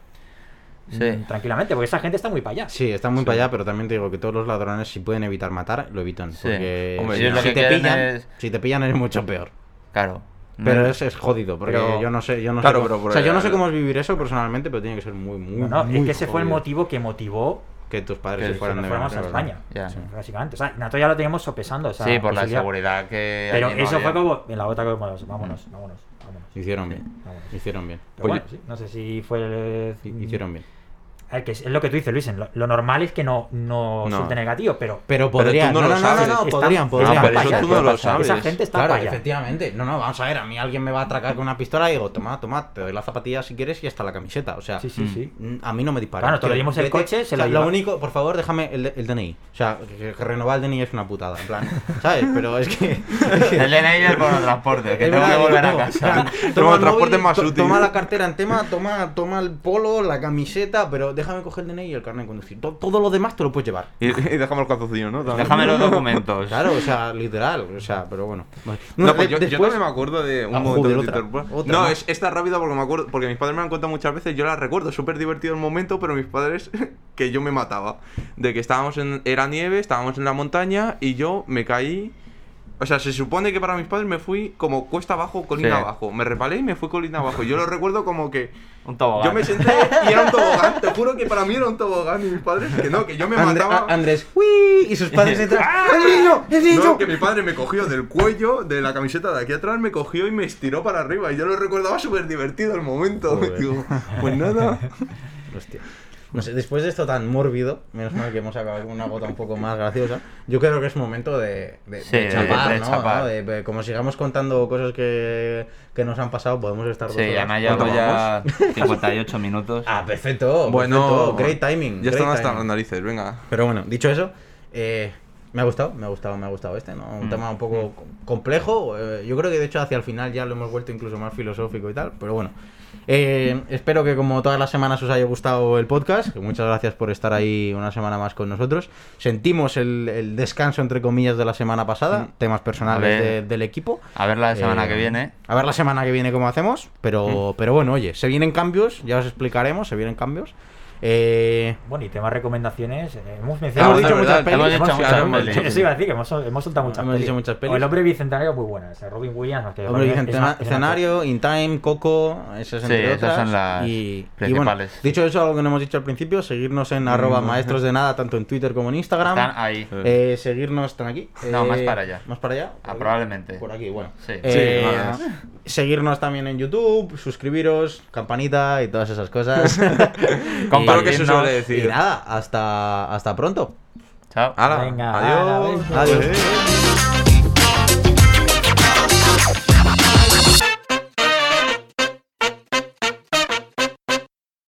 S2: Sí.
S3: Mm, Tranquilamente, porque esa gente está muy para allá.
S1: Sí, está muy para allá, pero también te digo que todos los ladrones, si pueden evitar matar, lo evitan.
S2: Sí.
S1: Porque
S4: Hombre,
S1: si, te pillan,
S2: es-
S1: si te pillan es mucho peor.
S2: Claro.
S1: Pero
S2: No-
S1: es, es jodido, porque
S4: Pero-
S1: yo no sé, yo no
S4: Claro,
S1: sé cómo,
S4: pero
S1: o sea, yo no sé cómo es vivir eso personalmente, pero tiene que ser muy, muy,
S3: No, no,
S1: muy
S3: es que ese fue el motivo que motivó
S1: que tus padres
S2: que
S1: se fueran de
S3: fuéramos a España.
S2: Ya.
S3: Sí, Básicamente. O sea, nosotros ya lo teníamos sopesando. esa
S2: sí, por la seguridad que.
S3: Pero
S2: allí no
S3: eso fue como en la otra que vámonos, vámonos, vámonos. vámonos.
S1: Hicieron bien,
S3: vámonos.
S1: hicieron bien,
S3: Pero
S4: Oye.
S3: bueno, sí, no sé si fue.
S1: Hi- hicieron bien.
S3: A ver, que es, es lo que tú dices, Luis. Lo, lo normal es que no, no,
S4: No.
S3: el gatillo, pero.
S1: Pero
S4: Pero
S1: podrían,
S4: tú no
S1: no,
S4: lo
S1: no, no,
S4: sabes.
S1: no, podrían, podrían.
S4: Ah, pero eso tú
S3: ¿qué
S4: no lo sabes.
S3: Esa gente está
S1: Claro,
S3: para allá.
S1: efectivamente. No, no, vamos a ver, a mí alguien me va a atracar con una pistola y digo, toma, toma, te doy la zapatilla si quieres y hasta la camiseta. O sea,
S3: Sí, sí, sí.
S1: mm, a mí no me disparan.
S3: Claro,
S1: Tío,
S3: le dimos el coche, se
S1: o
S3: lo
S1: sea,
S3: lleva-
S1: Lo único, por favor, déjame el, el DNI. O sea, que, que renovar el DNI es una putada, en plan, ¿sabes? Pero es que...
S2: El DNI y el bono de transporte, que
S1: Es
S2: tengo que volver a casa.
S1: toma
S4: el
S1: el
S4: transporte más útil.
S1: Toma la cartera en tema, toma, toma el polo, la camiseta, pero déjame coger el DNI y el carnet de conducir. To- Todo lo demás te lo puedes llevar.
S4: Y, y dejamos el calzoncillo, ¿no? También.
S2: Déjame los documentos.
S1: Claro, o sea, literal, o sea, pero bueno.
S4: No, pues yo, yo
S1: después-
S4: también me acuerdo de un
S1: Ah,
S4: momento
S1: joder,
S4: que te
S1: otra,
S4: No, es esta rápida porque me acuerdo, porque mis padres me han contado muchas veces, yo la recuerdo, súper divertido el momento, pero mis padres que yo me mataba. De que estábamos en, era nieve, estábamos en la montaña y yo me caí. O sea, se supone que para mis padres me fui como cuesta abajo, colina
S2: Sí.
S4: abajo. Me repalé y me fui colina ababajo. Yo lo recuerdo como que
S2: Un tobogán.
S4: yo me senté y era un tobogán. Te juro que para mí era un tobogán y mis padres que no, que yo me
S1: Andre-
S4: mataba.
S1: a- Andrés, ¡uy! Y sus padres detrás. ¡El niño! ¡El niño!
S4: No, que mi padre me cogió del cuello de la camiseta de aquí atrás, me cogió y me estiró para arriba. Y yo lo recordaba súper divertido el momento. Digo, pues nada.
S1: Hostia. No sé, después de esto tan mórbido, menos mal que hemos acabado con una gota un poco más graciosa, yo creo que es momento de, de,
S2: Sí,
S1: de chapar,
S2: de
S1: ¿no?
S2: chapar.
S1: ¿no? De- de- como sigamos contando cosas que, que nos han pasado, podemos estar dos
S2: Sí, llevo
S4: ¿Cuánto
S2: ya 58 minutos.
S1: Ah, perfecto.
S4: Bueno,
S1: perfecto, great timing.
S4: Ya están hasta las narices, venga.
S1: Pero bueno, dicho eso, eh, me ha gustado, me ha gustado, me ha gustado este, ¿no? Un
S2: Mm.
S1: tema un poco complejo. eh, yo creo que de hecho hacia el final ya lo hemos vuelto incluso más filosófico y tal, pero bueno. Eh, espero que como todas las semanas os haya gustado el podcast. que Muchas gracias por estar ahí una semana más con nosotros. Sentimos el, el descanso, entre comillas, de la semana pasada.
S4: Mm.
S1: Temas personales de- del equipo.
S2: A ver la semana
S1: Eh,
S2: que viene.
S1: A ver la semana que viene cómo hacemos. Pero, pero bueno, oye, se vienen cambios, ya os explicaremos, se vienen cambios. Eh,
S3: Bueno, y temas recomendaciones. eh, hemos
S1: hemos
S3: mencionado.
S1: dicho
S4: es
S1: muchas
S4: verdad,
S1: pelis.
S2: hemos dicho
S1: hemos-
S2: muchas
S1: hemos
S2: pelis.
S1: dicho-
S3: Eso iba a decir que hemos, hemos soltado muchas
S1: Hemos
S3: pelis.
S1: dicho muchas pelis.
S3: O el hombre bicentenario muy buena. Ese Robin Williams. que
S1: Hombre, escenario, In Time, Coco, esas
S2: Sí,
S1: entre
S2: esas
S1: otras.
S2: son las
S1: y, y bueno,
S2: principales.
S1: dicho eso, algo que no hemos dicho al principio, seguirnos en arroba maestros de nada, tanto en Twitter como en Instagram.
S2: Están ahí.
S1: Eh, seguirnos, están aquí.
S2: No,
S1: Eh,
S2: más para allá.
S1: Más para allá.
S2: Ah, probablemente.
S1: Por aquí, bueno.
S2: Sí.
S1: Eh,
S4: Sí, más.
S1: seguirnos también en YouTube, suscribiros, campanita y todas esas cosas.
S4: Compartir, que se
S1: Y-
S4: suele decir.
S1: Y nada, hasta, hasta pronto.
S2: Chao.
S4: Hala,
S3: Venga,
S4: adiós.
S3: ala.
S1: Adiós.